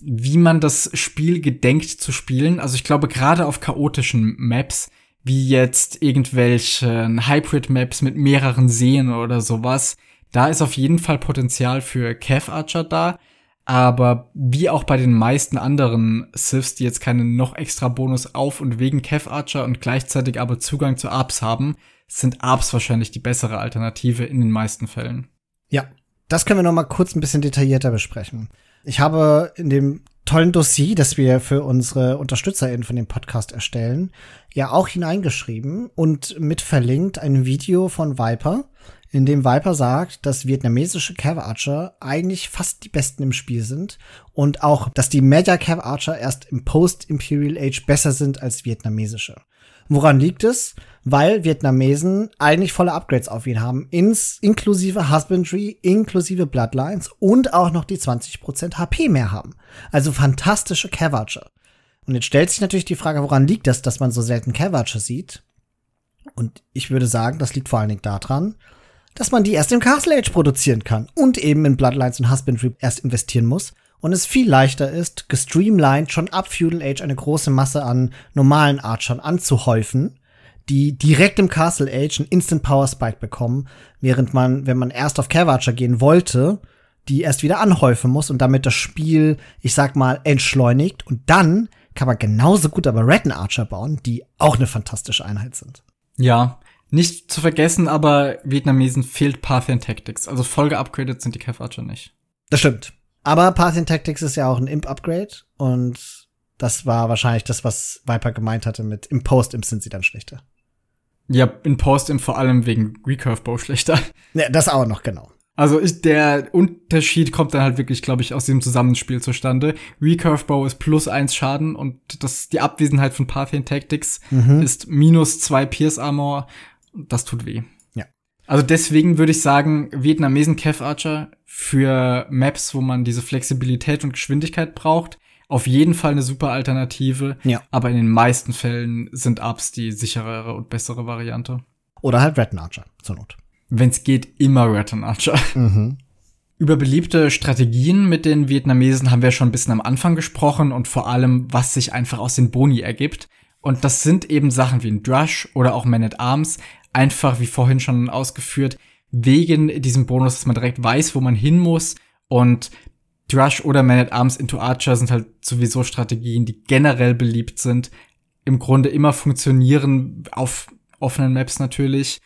wie man das Spiel gedenkt zu spielen. Also ich glaube, gerade auf chaotischen Maps, wie jetzt irgendwelchen Hybrid-Maps mit mehreren Seen oder sowas, da ist auf jeden Fall Potenzial für Cav Archer da. Aber wie auch bei den meisten anderen Siths, die jetzt keinen noch extra Bonus auf und wegen Cav Archer und gleichzeitig aber Zugang zu Arbs haben, sind Arbs wahrscheinlich die bessere Alternative in den meisten Fällen. Ja, das können wir noch mal kurz ein bisschen detaillierter besprechen. Ich habe in dem tollen Dossier, das wir für unsere UnterstützerInnen von dem Podcast erstellen, ja auch hineingeschrieben und mit verlinkt ein Video von Viper, in dem Viper sagt, dass vietnamesische Cav Archer eigentlich fast die besten im Spiel sind und auch, dass die Mega Cav Archer erst im Post-Imperial Age besser sind als vietnamesische. Woran liegt es? Weil Vietnamesen eigentlich volle Upgrades auf ihn haben, ins, inklusive Husbandry, inklusive Bloodlines und auch noch die 20% HP mehr haben. Also fantastische Cav Archer. Und jetzt stellt sich natürlich die Frage, woran liegt das, dass man so selten Cav Archer sieht? Und ich würde sagen, das liegt vor allen Dingen daran, dass man die erst im Castle Age produzieren kann und eben in Bloodlines und Husbandry erst investieren muss und es viel leichter ist, gestreamlined schon ab Feudal Age eine große Masse an normalen Archern anzuhäufen, die direkt im Castle Age einen Instant Power Spike bekommen, während man, wenn man erst auf Cave Archer gehen wollte, die erst wieder anhäufen muss und damit das Spiel, ich sag mal, entschleunigt. Und dann kann man genauso gut aber Retin Archer bauen, die auch eine fantastische Einheit sind. Ja, nicht zu vergessen, aber Vietnamesen fehlt Parthian Tactics. Also voll geupgradet sind die Cav Archer nicht. Das stimmt. Aber Parthian Tactics ist ja auch ein Imp-Upgrade und das war wahrscheinlich das, was Viper gemeint hatte mit im Post-Imp sind sie dann schlechter. Ja, in Post-Imp vor allem wegen Recurve Bow schlechter. Ja, das auch noch, genau. Also ich, der Unterschied kommt dann halt wirklich, glaube ich, aus diesem Zusammenspiel zustande. Recurve Bow ist plus eins Schaden und das, die Abwesenheit von Parthian Tactics mhm. ist minus zwei Pierce Armor. Das tut weh. Ja. Also deswegen würde ich sagen, Vietnamesen Kev Archer für Maps, wo man diese Flexibilität und Geschwindigkeit braucht, auf jeden Fall eine super Alternative. Ja. Aber in den meisten Fällen sind Ups die sicherere und bessere Variante. Oder halt Red Archer zur Not wenn es geht, immer Return Archer. [LAUGHS] Mhm. Über beliebte Strategien mit den Vietnamesen haben wir schon ein bisschen am Anfang gesprochen und vor allem, was sich einfach aus den Boni ergibt. Und das sind eben Sachen wie ein Drush oder auch Man at Arms, einfach wie vorhin schon ausgeführt, wegen diesem Bonus, dass man direkt weiß, wo man hin muss. Und Drush oder Man at Arms into Archer sind halt sowieso Strategien, die generell beliebt sind, im Grunde immer funktionieren auf offenen Maps natürlich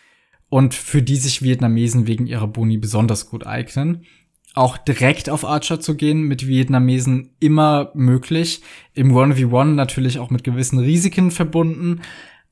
und für die sich Vietnamesen wegen ihrer Boni besonders gut eignen. Auch direkt auf Archer zu gehen mit Vietnamesen immer möglich. Im 1v1 natürlich auch mit gewissen Risiken verbunden,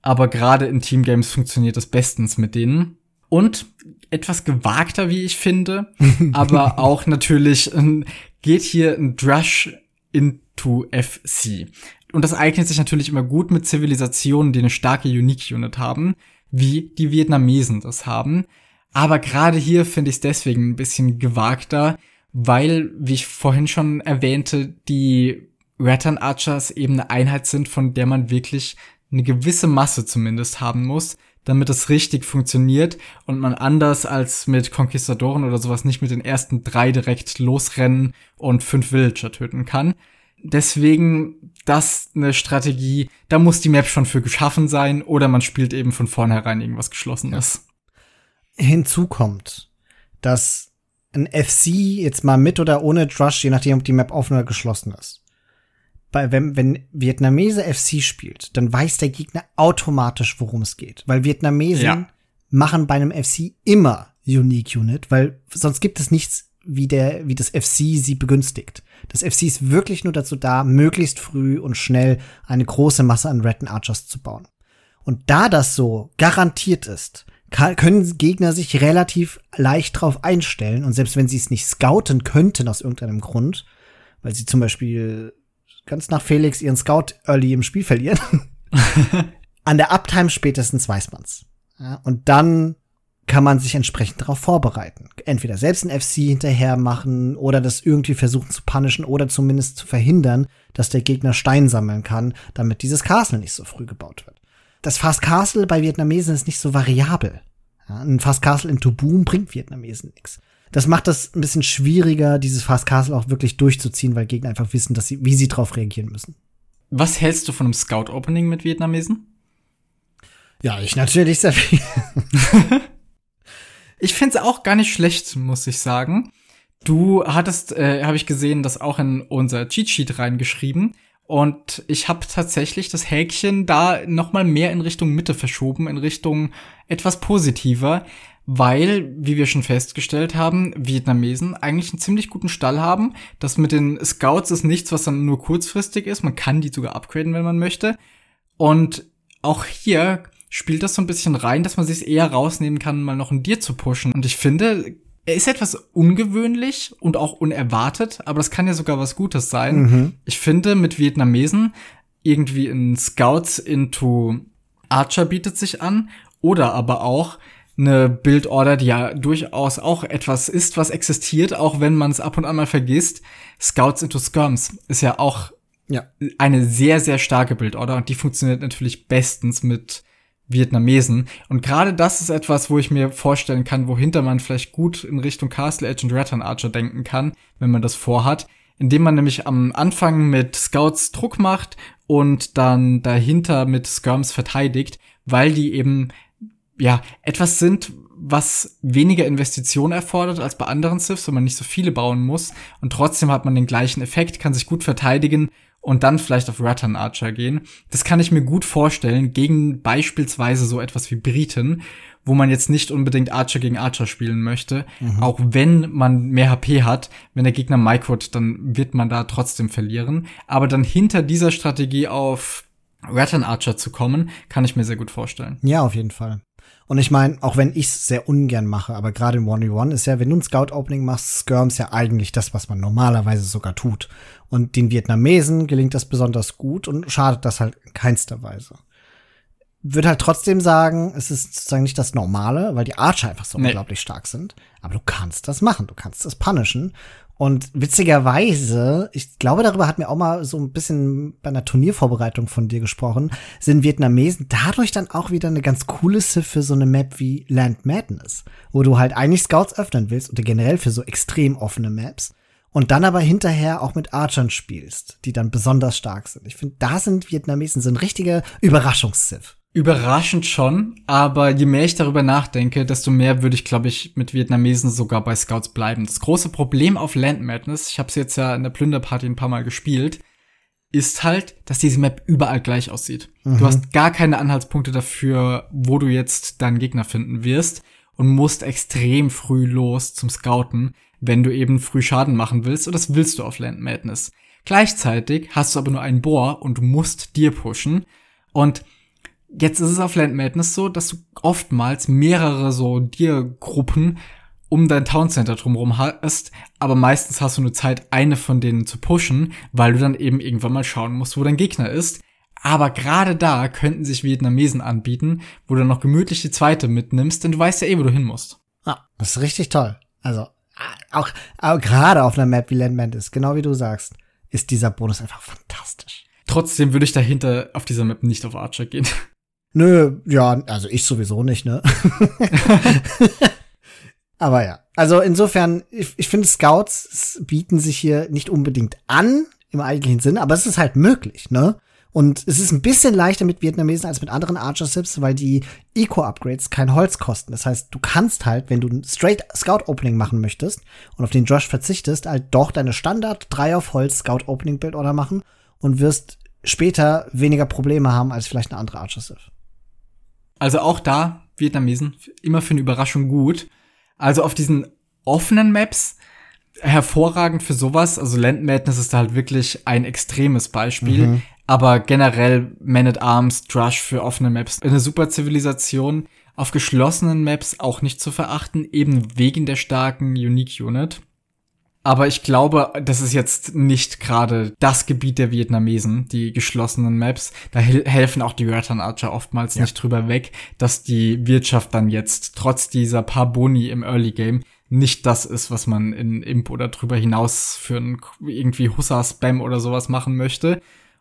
aber gerade in Teamgames funktioniert das bestens mit denen. Und etwas gewagter, wie ich finde, [LAUGHS] aber auch natürlich äh, geht hier ein Drush into FC. Und das eignet sich natürlich immer gut mit Zivilisationen, die eine starke Unique Unit haben wie die Vietnamesen das haben. Aber gerade hier finde ich es deswegen ein bisschen gewagter, weil, wie ich vorhin schon erwähnte, die Rattan Archers eben eine Einheit sind, von der man wirklich eine gewisse Masse zumindest haben muss, damit es richtig funktioniert und man anders als mit Conquistadoren oder sowas nicht mit den ersten drei direkt losrennen und fünf Villager töten kann. Deswegen das eine Strategie, da muss die Map schon für geschaffen sein oder man spielt eben von vornherein irgendwas Geschlossenes. Hinzu kommt, dass ein FC jetzt mal mit oder ohne Drush, je nachdem, ob die Map offen oder geschlossen ist. Bei, wenn, wenn Vietnamese FC spielt, dann weiß der Gegner automatisch, worum es geht. Weil Vietnamesen ja. machen bei einem FC immer Unique Unit, weil sonst gibt es nichts, wie der, wie das FC sie begünstigt. Das FC ist wirklich nur dazu da, möglichst früh und schnell eine große Masse an Red Archers zu bauen. Und da das so garantiert ist, können Gegner sich relativ leicht drauf einstellen. Und selbst wenn sie es nicht scouten könnten aus irgendeinem Grund, weil sie zum Beispiel ganz nach Felix ihren Scout early im Spiel verlieren, [LAUGHS] an der Uptime spätestens weiß man's. Ja, und dann kann man sich entsprechend darauf vorbereiten. Entweder selbst ein FC hinterher machen oder das irgendwie versuchen zu punishen oder zumindest zu verhindern, dass der Gegner Stein sammeln kann, damit dieses Castle nicht so früh gebaut wird. Das Fast Castle bei Vietnamesen ist nicht so variabel. Ja, ein Fast Castle into Boom bringt Vietnamesen nichts. Das macht das ein bisschen schwieriger, dieses Fast Castle auch wirklich durchzuziehen, weil Gegner einfach wissen, dass sie, wie sie darauf reagieren müssen. Was hältst du von einem Scout-Opening mit Vietnamesen? Ja, ich natürlich sehr viel. [LAUGHS] Ich finde es auch gar nicht schlecht, muss ich sagen. Du hattest, äh, habe ich gesehen, das auch in unser Cheat Sheet reingeschrieben. Und ich habe tatsächlich das Häkchen da noch mal mehr in Richtung Mitte verschoben, in Richtung etwas positiver, weil, wie wir schon festgestellt haben, Vietnamesen eigentlich einen ziemlich guten Stall haben. Das mit den Scouts ist nichts, was dann nur kurzfristig ist. Man kann die sogar upgraden, wenn man möchte. Und auch hier spielt das so ein bisschen rein, dass man sich eher rausnehmen kann, mal noch ein Dir zu pushen. Und ich finde, er ist etwas ungewöhnlich und auch unerwartet, aber das kann ja sogar was Gutes sein. Mhm. Ich finde, mit Vietnamesen irgendwie ein Scouts into Archer bietet sich an oder aber auch eine Bildorder, die ja durchaus auch etwas ist, was existiert, auch wenn man es ab und an mal vergisst. Scouts into Skirms ist ja auch ja. eine sehr, sehr starke Bildorder und die funktioniert natürlich bestens mit Vietnamesen. Und gerade das ist etwas, wo ich mir vorstellen kann, wohinter man vielleicht gut in Richtung Castle Edge und Rattan Archer denken kann, wenn man das vorhat. Indem man nämlich am Anfang mit Scouts Druck macht und dann dahinter mit Skirms verteidigt, weil die eben ja etwas sind, was weniger Investition erfordert als bei anderen Sifs, wenn man nicht so viele bauen muss und trotzdem hat man den gleichen Effekt, kann sich gut verteidigen und dann vielleicht auf Rattan Archer gehen. Das kann ich mir gut vorstellen gegen beispielsweise so etwas wie Briten, wo man jetzt nicht unbedingt Archer gegen Archer spielen möchte, mhm. auch wenn man mehr HP hat. Wenn der Gegner microt, dann wird man da trotzdem verlieren. Aber dann hinter dieser Strategie auf Rattan Archer zu kommen, kann ich mir sehr gut vorstellen. Ja, auf jeden Fall. Und ich meine, auch wenn ich es sehr ungern mache, aber gerade im 1v1 ist ja, wenn du ein Scout-Opening machst, Skirms ja eigentlich das, was man normalerweise sogar tut. Und den Vietnamesen gelingt das besonders gut und schadet das halt in keinster Weise. Würde halt trotzdem sagen, es ist sozusagen nicht das Normale, weil die Archer einfach so nee. unglaublich stark sind. Aber du kannst das machen, du kannst das punishen. Und witzigerweise, ich glaube, darüber hat mir auch mal so ein bisschen bei einer Turniervorbereitung von dir gesprochen, sind Vietnamesen dadurch dann auch wieder eine ganz coole Sif für so eine Map wie Land Madness, wo du halt eigentlich Scouts öffnen willst oder generell für so extrem offene Maps und dann aber hinterher auch mit Archern spielst, die dann besonders stark sind. Ich finde, da sind Vietnamesen so ein richtiger Überraschungssif. Überraschend schon, aber je mehr ich darüber nachdenke, desto mehr würde ich, glaube ich, mit Vietnamesen sogar bei Scouts bleiben. Das große Problem auf Land Madness, ich habe es jetzt ja in der Plünderparty ein paar Mal gespielt, ist halt, dass diese Map überall gleich aussieht. Mhm. Du hast gar keine Anhaltspunkte dafür, wo du jetzt deinen Gegner finden wirst und musst extrem früh los zum Scouten, wenn du eben früh Schaden machen willst und das willst du auf Land Madness. Gleichzeitig hast du aber nur einen Bohr und musst dir pushen und Jetzt ist es auf Land Madness so, dass du oftmals mehrere so Dir-Gruppen um dein Town Center drumherum hast, aber meistens hast du nur Zeit, eine von denen zu pushen, weil du dann eben irgendwann mal schauen musst, wo dein Gegner ist. Aber gerade da könnten sich Vietnamesen anbieten, wo du noch gemütlich die zweite mitnimmst, denn du weißt ja eh, wo du hin musst. Ah, das ist richtig toll. Also, auch, auch gerade auf einer Map wie Land Madness, genau wie du sagst, ist dieser Bonus einfach fantastisch. Trotzdem würde ich dahinter auf dieser Map nicht auf Archer gehen. [LAUGHS] Nö, ja, also ich sowieso nicht, ne? [LAUGHS] Aber ja. Also insofern, ich, ich finde, Scouts bieten sich hier nicht unbedingt an, im eigentlichen Sinne, aber es ist halt möglich, ne? Und es ist ein bisschen leichter mit Vietnamesen als mit anderen Archer-Sips, weil die Eco-Upgrades kein Holz kosten. Das heißt, du kannst halt, wenn du ein Straight Scout-Opening machen möchtest und auf den Josh verzichtest, halt doch deine Standard 3 auf Holz Scout-Opening-Build-Order machen und wirst später weniger Probleme haben als vielleicht eine andere Archer-Sip. Also auch da, Vietnamesen, immer für eine Überraschung gut. Also auf diesen offenen Maps hervorragend für sowas. Also Land Madness ist da halt wirklich ein extremes Beispiel. Mhm. Aber generell Man at Arms, Drush für offene Maps. Eine super Zivilisation. Auf geschlossenen Maps auch nicht zu verachten, eben wegen der starken Unique Unit. Aber ich glaube, das ist jetzt nicht gerade das Gebiet der Vietnamesen, die geschlossenen Maps. Da helfen auch die Rattan Archer oftmals ja. nicht drüber weg, dass die Wirtschaft dann jetzt trotz dieser paar Boni im Early Game nicht das ist, was man in Imp oder drüber hinaus für ein irgendwie Hussa-Spam oder sowas machen möchte.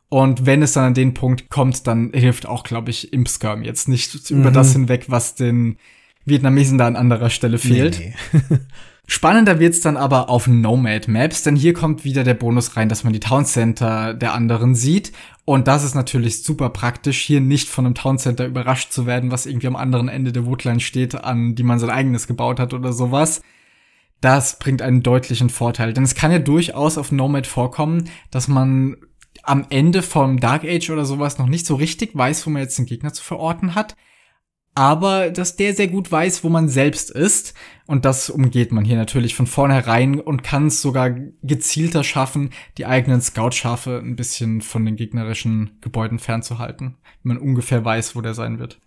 Und wenn es dann an den Punkt kommt, dann hilft auch, glaube ich, Imp-Skirm jetzt nicht mhm. über das hinweg, was den Vietnamesen da an anderer Stelle fehlt. Nee, nee. [LAUGHS] Spannender wird's dann aber auf Nomad Maps, denn hier kommt wieder der Bonus rein, dass man die Town Center der anderen sieht. Und das ist natürlich super praktisch, hier nicht von einem Town Center überrascht zu werden, was irgendwie am anderen Ende der Woodline steht, an die man sein eigenes gebaut hat oder sowas. Das bringt einen deutlichen Vorteil, denn es kann ja durchaus auf Nomad vorkommen, dass man am Ende vom Dark Age oder sowas noch nicht so richtig weiß, wo man jetzt den Gegner zu verorten hat aber dass der sehr gut weiß, wo man selbst ist. Und das umgeht man hier natürlich von vornherein und kann es sogar gezielter schaffen, die eigenen Scout-Schafe ein bisschen von den gegnerischen Gebäuden fernzuhalten, wenn man ungefähr weiß, wo der sein wird.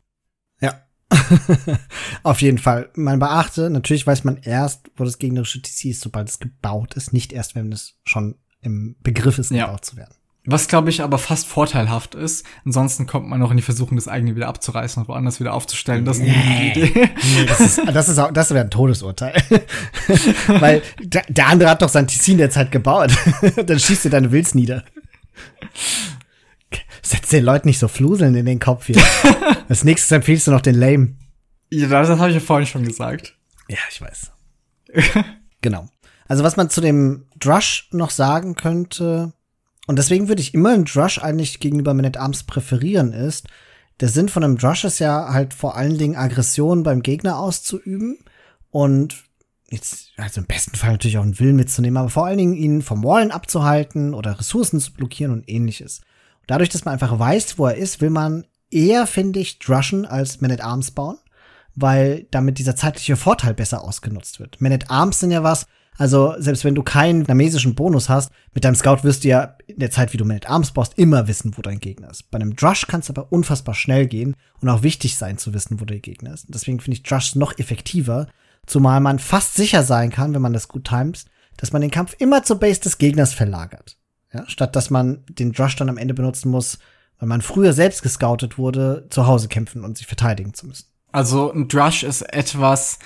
Ja. [LAUGHS] Auf jeden Fall. Man beachte, natürlich weiß man erst, wo das gegnerische TC ist, sobald es gebaut ist, nicht erst, wenn es schon im Begriff ist, gebaut ja. zu werden. Was, glaube ich, aber fast vorteilhaft ist. Ansonsten kommt man noch in die Versuchung, das eigene wieder abzureißen und woanders wieder aufzustellen. Das ist eine nee. Idee. Nee, das ist, das ist, auch, das wäre ein Todesurteil. [LAUGHS] Weil der, der, andere hat doch sein TC in der Zeit gebaut. [LAUGHS] Dann schießt dir deine Wills nieder. Setz den Leuten nicht so Fluseln in den Kopf hier. [LAUGHS] Als nächstes empfiehlst du noch den Lame. Ja, das habe ich ja vorhin schon gesagt. Ja, ich weiß. genau. Also was man zu dem Drush noch sagen könnte, und deswegen würde ich immer einen Drush eigentlich gegenüber Man at Arms präferieren, ist, der Sinn von einem Drush ist ja halt vor allen Dingen Aggression beim Gegner auszuüben und jetzt, also im besten Fall natürlich auch einen Willen mitzunehmen, aber vor allen Dingen ihn vom Wallen abzuhalten oder Ressourcen zu blockieren und ähnliches. Und dadurch, dass man einfach weiß, wo er ist, will man eher, finde ich, Drushen als Man at Arms bauen, weil damit dieser zeitliche Vorteil besser ausgenutzt wird. Man at Arms sind ja was, also selbst wenn du keinen namesischen Bonus hast, mit deinem Scout wirst du ja in der Zeit, wie du Man at Arms baust, immer wissen, wo dein Gegner ist. Bei einem Drush kann es aber unfassbar schnell gehen und auch wichtig sein zu wissen, wo der Gegner ist. Deswegen finde ich Drush noch effektiver, zumal man fast sicher sein kann, wenn man das gut timet, dass man den Kampf immer zur Base des Gegners verlagert. Ja, statt dass man den Drush dann am Ende benutzen muss, weil man früher selbst gescoutet wurde, zu Hause kämpfen und sich verteidigen zu müssen. Also ein Drush ist etwas,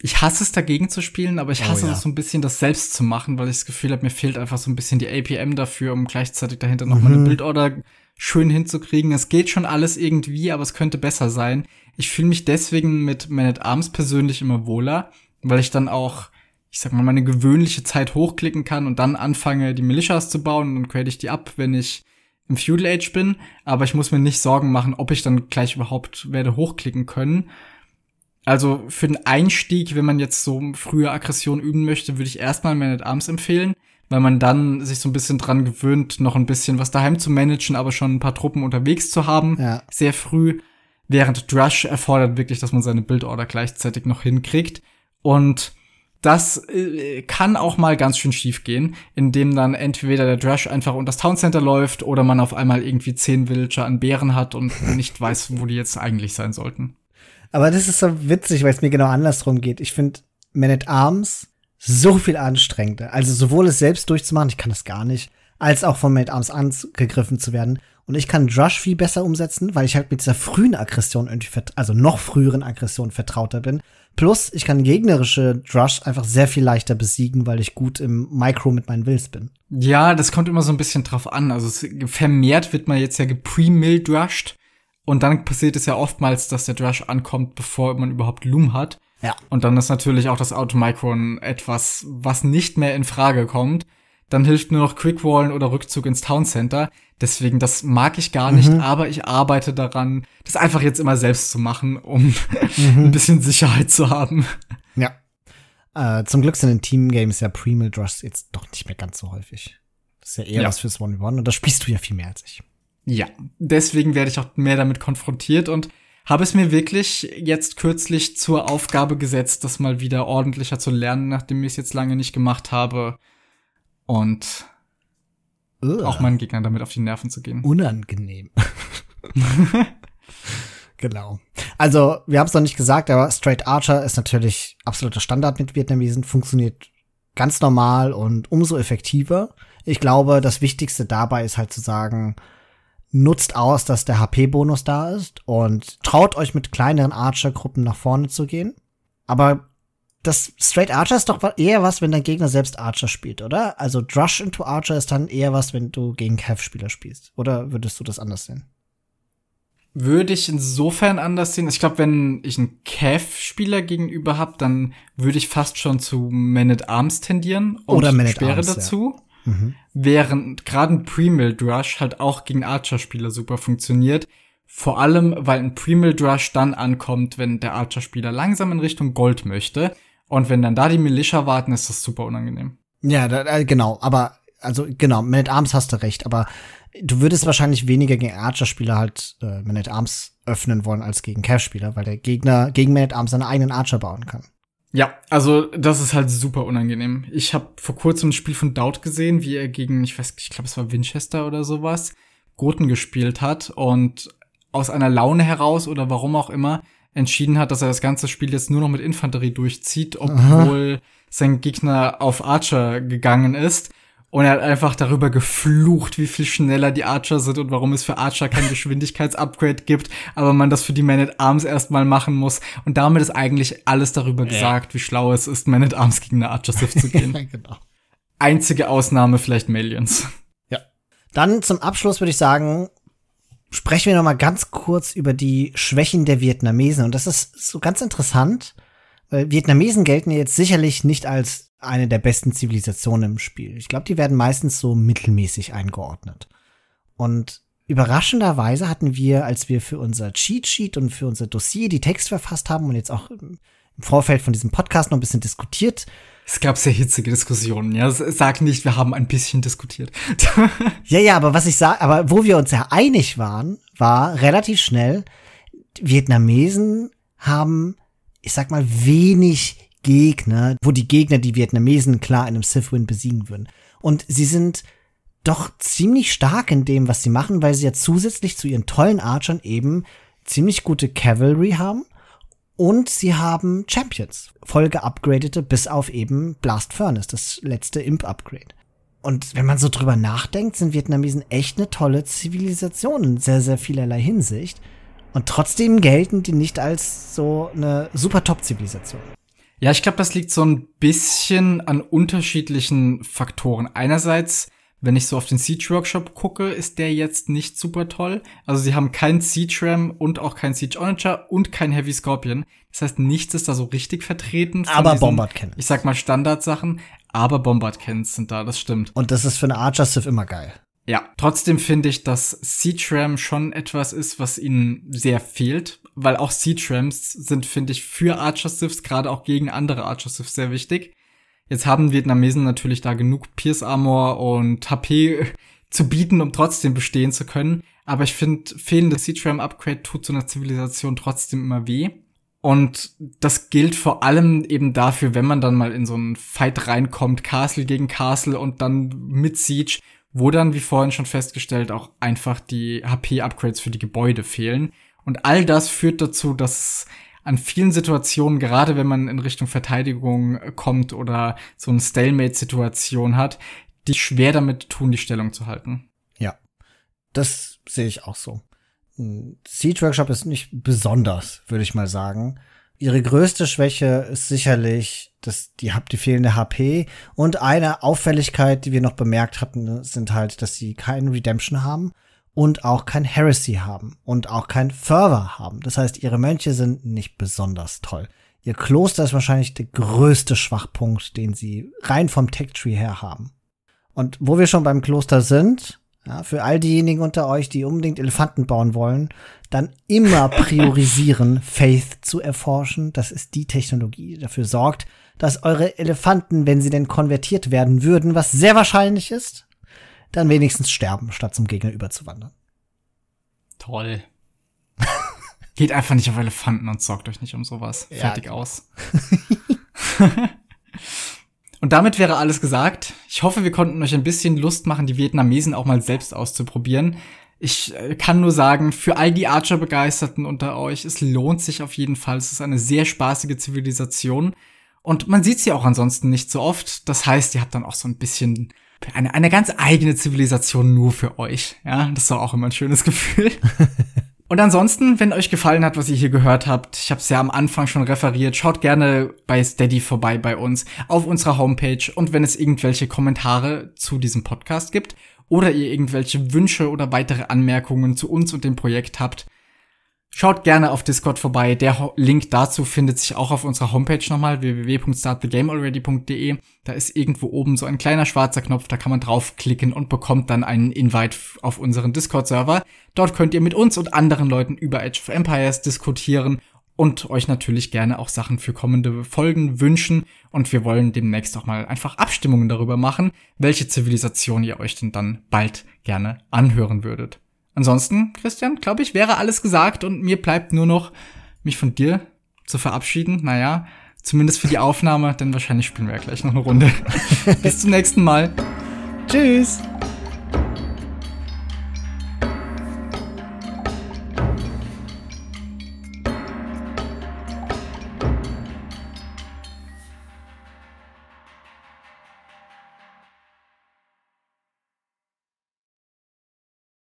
ich hasse es dagegen zu spielen, aber ich oh hasse oh, ja. es so ein bisschen, das selbst zu machen, weil ich das Gefühl habe, mir fehlt einfach so ein bisschen die APM dafür, um gleichzeitig dahinter mhm. noch mal eine Bildorder schön hinzukriegen. Es geht schon alles irgendwie, aber es könnte besser sein. Ich fühle mich deswegen mit Man at Arms persönlich immer wohler, weil ich dann auch, ich sag mal, meine gewöhnliche Zeit hochklicken kann und dann anfange, die Militias zu bauen und dann grade ich die ab, wenn ich im Feudal Age bin, aber ich muss mir nicht Sorgen machen, ob ich dann gleich überhaupt werde hochklicken können. Also für den Einstieg, wenn man jetzt so frühe Aggression üben möchte, würde ich erstmal Man at Arms empfehlen, weil man dann sich so ein bisschen dran gewöhnt, noch ein bisschen was daheim zu managen, aber schon ein paar Truppen unterwegs zu haben, ja. sehr früh. Während Drush erfordert wirklich, dass man seine Bildorder gleichzeitig noch hinkriegt. Und das äh, kann auch mal ganz schön schief gehen, indem dann entweder der Drush einfach unter das Town Center läuft oder man auf einmal irgendwie zehn Villager an Bären hat und [LAUGHS] nicht weiß, wo die jetzt eigentlich sein sollten. Aber das ist so witzig, weil es mir genau andersrum geht. Ich finde Man at Arms so viel anstrengender. Also sowohl es selbst durchzumachen, ich kann das gar nicht, als auch von Man at Arms angegriffen zu werden. Und ich kann Drush viel besser umsetzen, weil ich halt mit dieser frühen Aggression irgendwie, also noch früheren Aggression vertrauter bin. Plus, ich kann gegnerische Drush einfach sehr viel leichter besiegen, weil ich gut im Micro mit meinen Wills bin. Ja, das kommt immer so ein bisschen drauf an. Also vermehrt wird man jetzt ja gepre-mill-drushed. Und dann passiert es ja oftmals, dass der Drush ankommt, bevor man überhaupt Loom hat. Ja. Und dann ist natürlich auch das Automicron etwas, was nicht mehr in Frage kommt dann hilft nur noch Quickwallen oder Rückzug ins Town Center. Deswegen, das mag ich gar nicht, mhm. aber ich arbeite daran, das einfach jetzt immer selbst zu machen, um mhm. [LAUGHS] ein bisschen Sicherheit zu haben. Ja. Äh, zum Glück sind in Team Games ja Pre-Mill Drush jetzt doch nicht mehr ganz so häufig. Das ist ja eher ja. was fürs One-One und da spielst du ja viel mehr als ich. Ja, deswegen werde ich auch mehr damit konfrontiert und habe es mir wirklich jetzt kürzlich zur Aufgabe gesetzt, das mal wieder ordentlicher zu lernen, nachdem ich es jetzt lange nicht gemacht habe und Ugh. auch meinen Gegnern damit auf die Nerven zu gehen. Unangenehm. [LAUGHS] genau. Also, wir haben es noch nicht gesagt, aber Straight Archer ist natürlich absoluter Standard mit Vietnamesen, funktioniert ganz normal und umso effektiver. Ich glaube, das Wichtigste dabei ist halt zu sagen, nutzt aus, dass der HP-Bonus da ist und traut euch mit kleineren Archer-Gruppen nach vorne zu gehen. Aber das Straight Archer ist doch eher was, wenn dein Gegner selbst Archer spielt, oder? Also Drush into Archer ist dann eher was, wenn du gegen Cav-Spieler spielst. Oder würdest du das anders sehen? Würde ich insofern anders sehen. Ich glaube, wenn ich einen Cav-Spieler gegenüber habe, dann würde ich fast schon zu Man at Arms tendieren und Oder Man at Arms, dazu. Ja. Mhm. Während gerade ein Pre-Mill Drush halt auch gegen Archer-Spieler super funktioniert. Vor allem, weil ein Pre-Mill Drush dann ankommt, wenn der Archer-Spieler langsam in Richtung Gold möchte und wenn dann da die Militia warten, ist das super unangenehm. Ja, da, äh, genau. Aber, also, genau, Man at Arms hast du recht. Aber du würdest wahrscheinlich weniger gegen Archer-Spieler halt äh, Man at Arms öffnen wollen als gegen Cav-Spieler, weil der Gegner gegen Man at Arms seine eigenen Archer bauen kann. Ja, also das ist halt super unangenehm. Ich habe vor kurzem ein Spiel von Doubt gesehen, wie er gegen, ich weiß, ich glaube, es war Winchester oder sowas, Goten gespielt hat und aus einer Laune heraus oder warum auch immer entschieden hat, dass er das ganze Spiel jetzt nur noch mit Infanterie durchzieht, obwohl Aha. sein Gegner auf Archer gegangen ist. Und er hat einfach darüber geflucht, wie viel schneller die Archer sind und warum es für Archer kein [LAUGHS] Geschwindigkeitsupgrade gibt, aber man das für die Man at Arms erstmal machen muss. Und damit ist eigentlich alles darüber ja. gesagt, wie schlau es ist, Man at Arms gegen eine Archer Sith zu [LAUGHS] gehen. genau. Einzige Ausnahme vielleicht Malions. Ja. Dann zum Abschluss würde ich sagen, sprechen wir noch mal ganz kurz über die Schwächen der Vietnamesen. Und das ist so ganz interessant, weil Vietnamesen gelten jetzt sicherlich nicht als eine der besten Zivilisationen im Spiel. Ich glaube, die werden meistens so mittelmäßig eingeordnet. Und überraschenderweise hatten wir, als wir für unser Cheat Sheet und für unser Dossier die Texte verfasst haben und jetzt auch im Vorfeld von diesem Podcast noch ein bisschen diskutiert. Es gab sehr hitzige Diskussionen, ja. Sag nicht, wir haben ein bisschen diskutiert. [LAUGHS] ja, ja, aber was ich sage, aber wo wir uns ja einig waren, war relativ schnell, Vietnamesen haben, ich sag mal, wenig Gegner, wo die Gegner die Vietnamesen klar in einem Sith-Win besiegen würden. Und sie sind doch ziemlich stark in dem, was sie machen, weil sie ja zusätzlich zu ihren tollen Archern eben ziemlich gute Cavalry haben und sie haben Champions, voll geupgradete bis auf eben Blast Furnace, das letzte Imp-Upgrade. Und wenn man so drüber nachdenkt, sind Vietnamesen echt eine tolle Zivilisation in sehr, sehr vielerlei Hinsicht. Und trotzdem gelten die nicht als so eine super Top-Zivilisation. Ja, ich glaube, das liegt so ein bisschen an unterschiedlichen Faktoren. Einerseits wenn ich so auf den Siege Workshop gucke, ist der jetzt nicht super toll. Also sie haben kein Siege Ram und auch kein Siege Onager und kein Heavy Scorpion. Das heißt, nichts ist da so richtig vertreten. aber diesen, Bombard Cannons. Ich sag mal Standardsachen. Aber Bombard Cannons sind da, das stimmt. Und das ist für eine Archer Civ immer geil. Ja, trotzdem finde ich, dass Siege Ram schon etwas ist, was ihnen sehr fehlt, weil auch Siege Rams sind, finde ich, für Archer Civs, gerade auch gegen andere Archer Civs sehr wichtig. Jetzt haben Vietnamesen natürlich da genug Pierce Armor und HP [LAUGHS] zu bieten, um trotzdem bestehen zu können. Aber ich finde, fehlendes Siege Ram Upgrade tut so einer Zivilisation trotzdem immer weh. Und das gilt vor allem eben dafür, wenn man dann mal in so einen Fight reinkommt, Castle gegen Castle und dann mit Siege, wo dann, wie vorhin schon festgestellt, auch einfach die HP-Upgrades für die Gebäude fehlen. Und all das führt dazu, dass an vielen Situationen, gerade wenn man in Richtung Verteidigung kommt oder so eine Stalemate-Situation hat, die schwer damit tun, die Stellung zu halten. Ja, das sehe ich auch so. Siege Workshop ist nicht besonders, würde ich mal sagen. Ihre größte Schwäche ist sicherlich dass die, die fehlende HP und eine Auffälligkeit, die wir noch bemerkt hatten, sind halt, dass sie keinen Redemption haben und auch kein Heresy haben und auch kein Fervor haben. Das heißt, ihre Mönche sind nicht besonders toll. Ihr Kloster ist wahrscheinlich der größte Schwachpunkt, den sie rein vom Tech Tree her haben. Und wo wir schon beim Kloster sind, ja, für all diejenigen unter euch, die unbedingt Elefanten bauen wollen, dann immer [LAUGHS] priorisieren, Faith zu erforschen. Das ist die Technologie, die dafür sorgt, dass eure Elefanten, wenn sie denn konvertiert werden würden, was sehr wahrscheinlich ist, dann wenigstens sterben, statt zum Gegner überzuwandern. Toll. [LAUGHS] Geht einfach nicht auf Elefanten und sorgt euch nicht um sowas. Ja. Fertig aus. [LAUGHS] und damit wäre alles gesagt. Ich hoffe, wir konnten euch ein bisschen Lust machen, die Vietnamesen auch mal selbst auszuprobieren. Ich äh, kann nur sagen, für all die Archer-Begeisterten unter euch, es lohnt sich auf jeden Fall. Es ist eine sehr spaßige Zivilisation. Und man sieht sie auch ansonsten nicht so oft. Das heißt, ihr habt dann auch so ein bisschen eine, eine ganz eigene Zivilisation nur für euch. Ja, das ist doch auch immer ein schönes Gefühl. [LAUGHS] Und ansonsten, wenn euch gefallen hat, was ihr hier gehört habt, ich habe es ja am Anfang schon referiert, schaut gerne bei Steady vorbei bei uns auf unserer Homepage und wenn es irgendwelche Kommentare zu diesem Podcast gibt oder ihr irgendwelche Wünsche oder weitere Anmerkungen zu uns und dem Projekt habt, Schaut gerne auf Discord vorbei. Der Link dazu findet sich auch auf unserer Homepage nochmal, www.startthegamealready.de. Da ist irgendwo oben so ein kleiner schwarzer Knopf, da kann man draufklicken und bekommt dann einen Invite auf unseren Discord-Server. Dort könnt ihr mit uns und anderen Leuten über Age of Empires diskutieren und euch natürlich gerne auch Sachen für kommende Folgen wünschen. Und wir wollen demnächst auch mal einfach Abstimmungen darüber machen, welche Zivilisation ihr euch denn dann bald gerne anhören würdet. Ansonsten, Christian, glaube ich, wäre alles gesagt und mir bleibt nur noch, mich von dir zu verabschieden. Naja, zumindest für die Aufnahme, denn wahrscheinlich spielen wir ja gleich noch eine Runde. [LAUGHS] Bis zum nächsten Mal. Tschüss.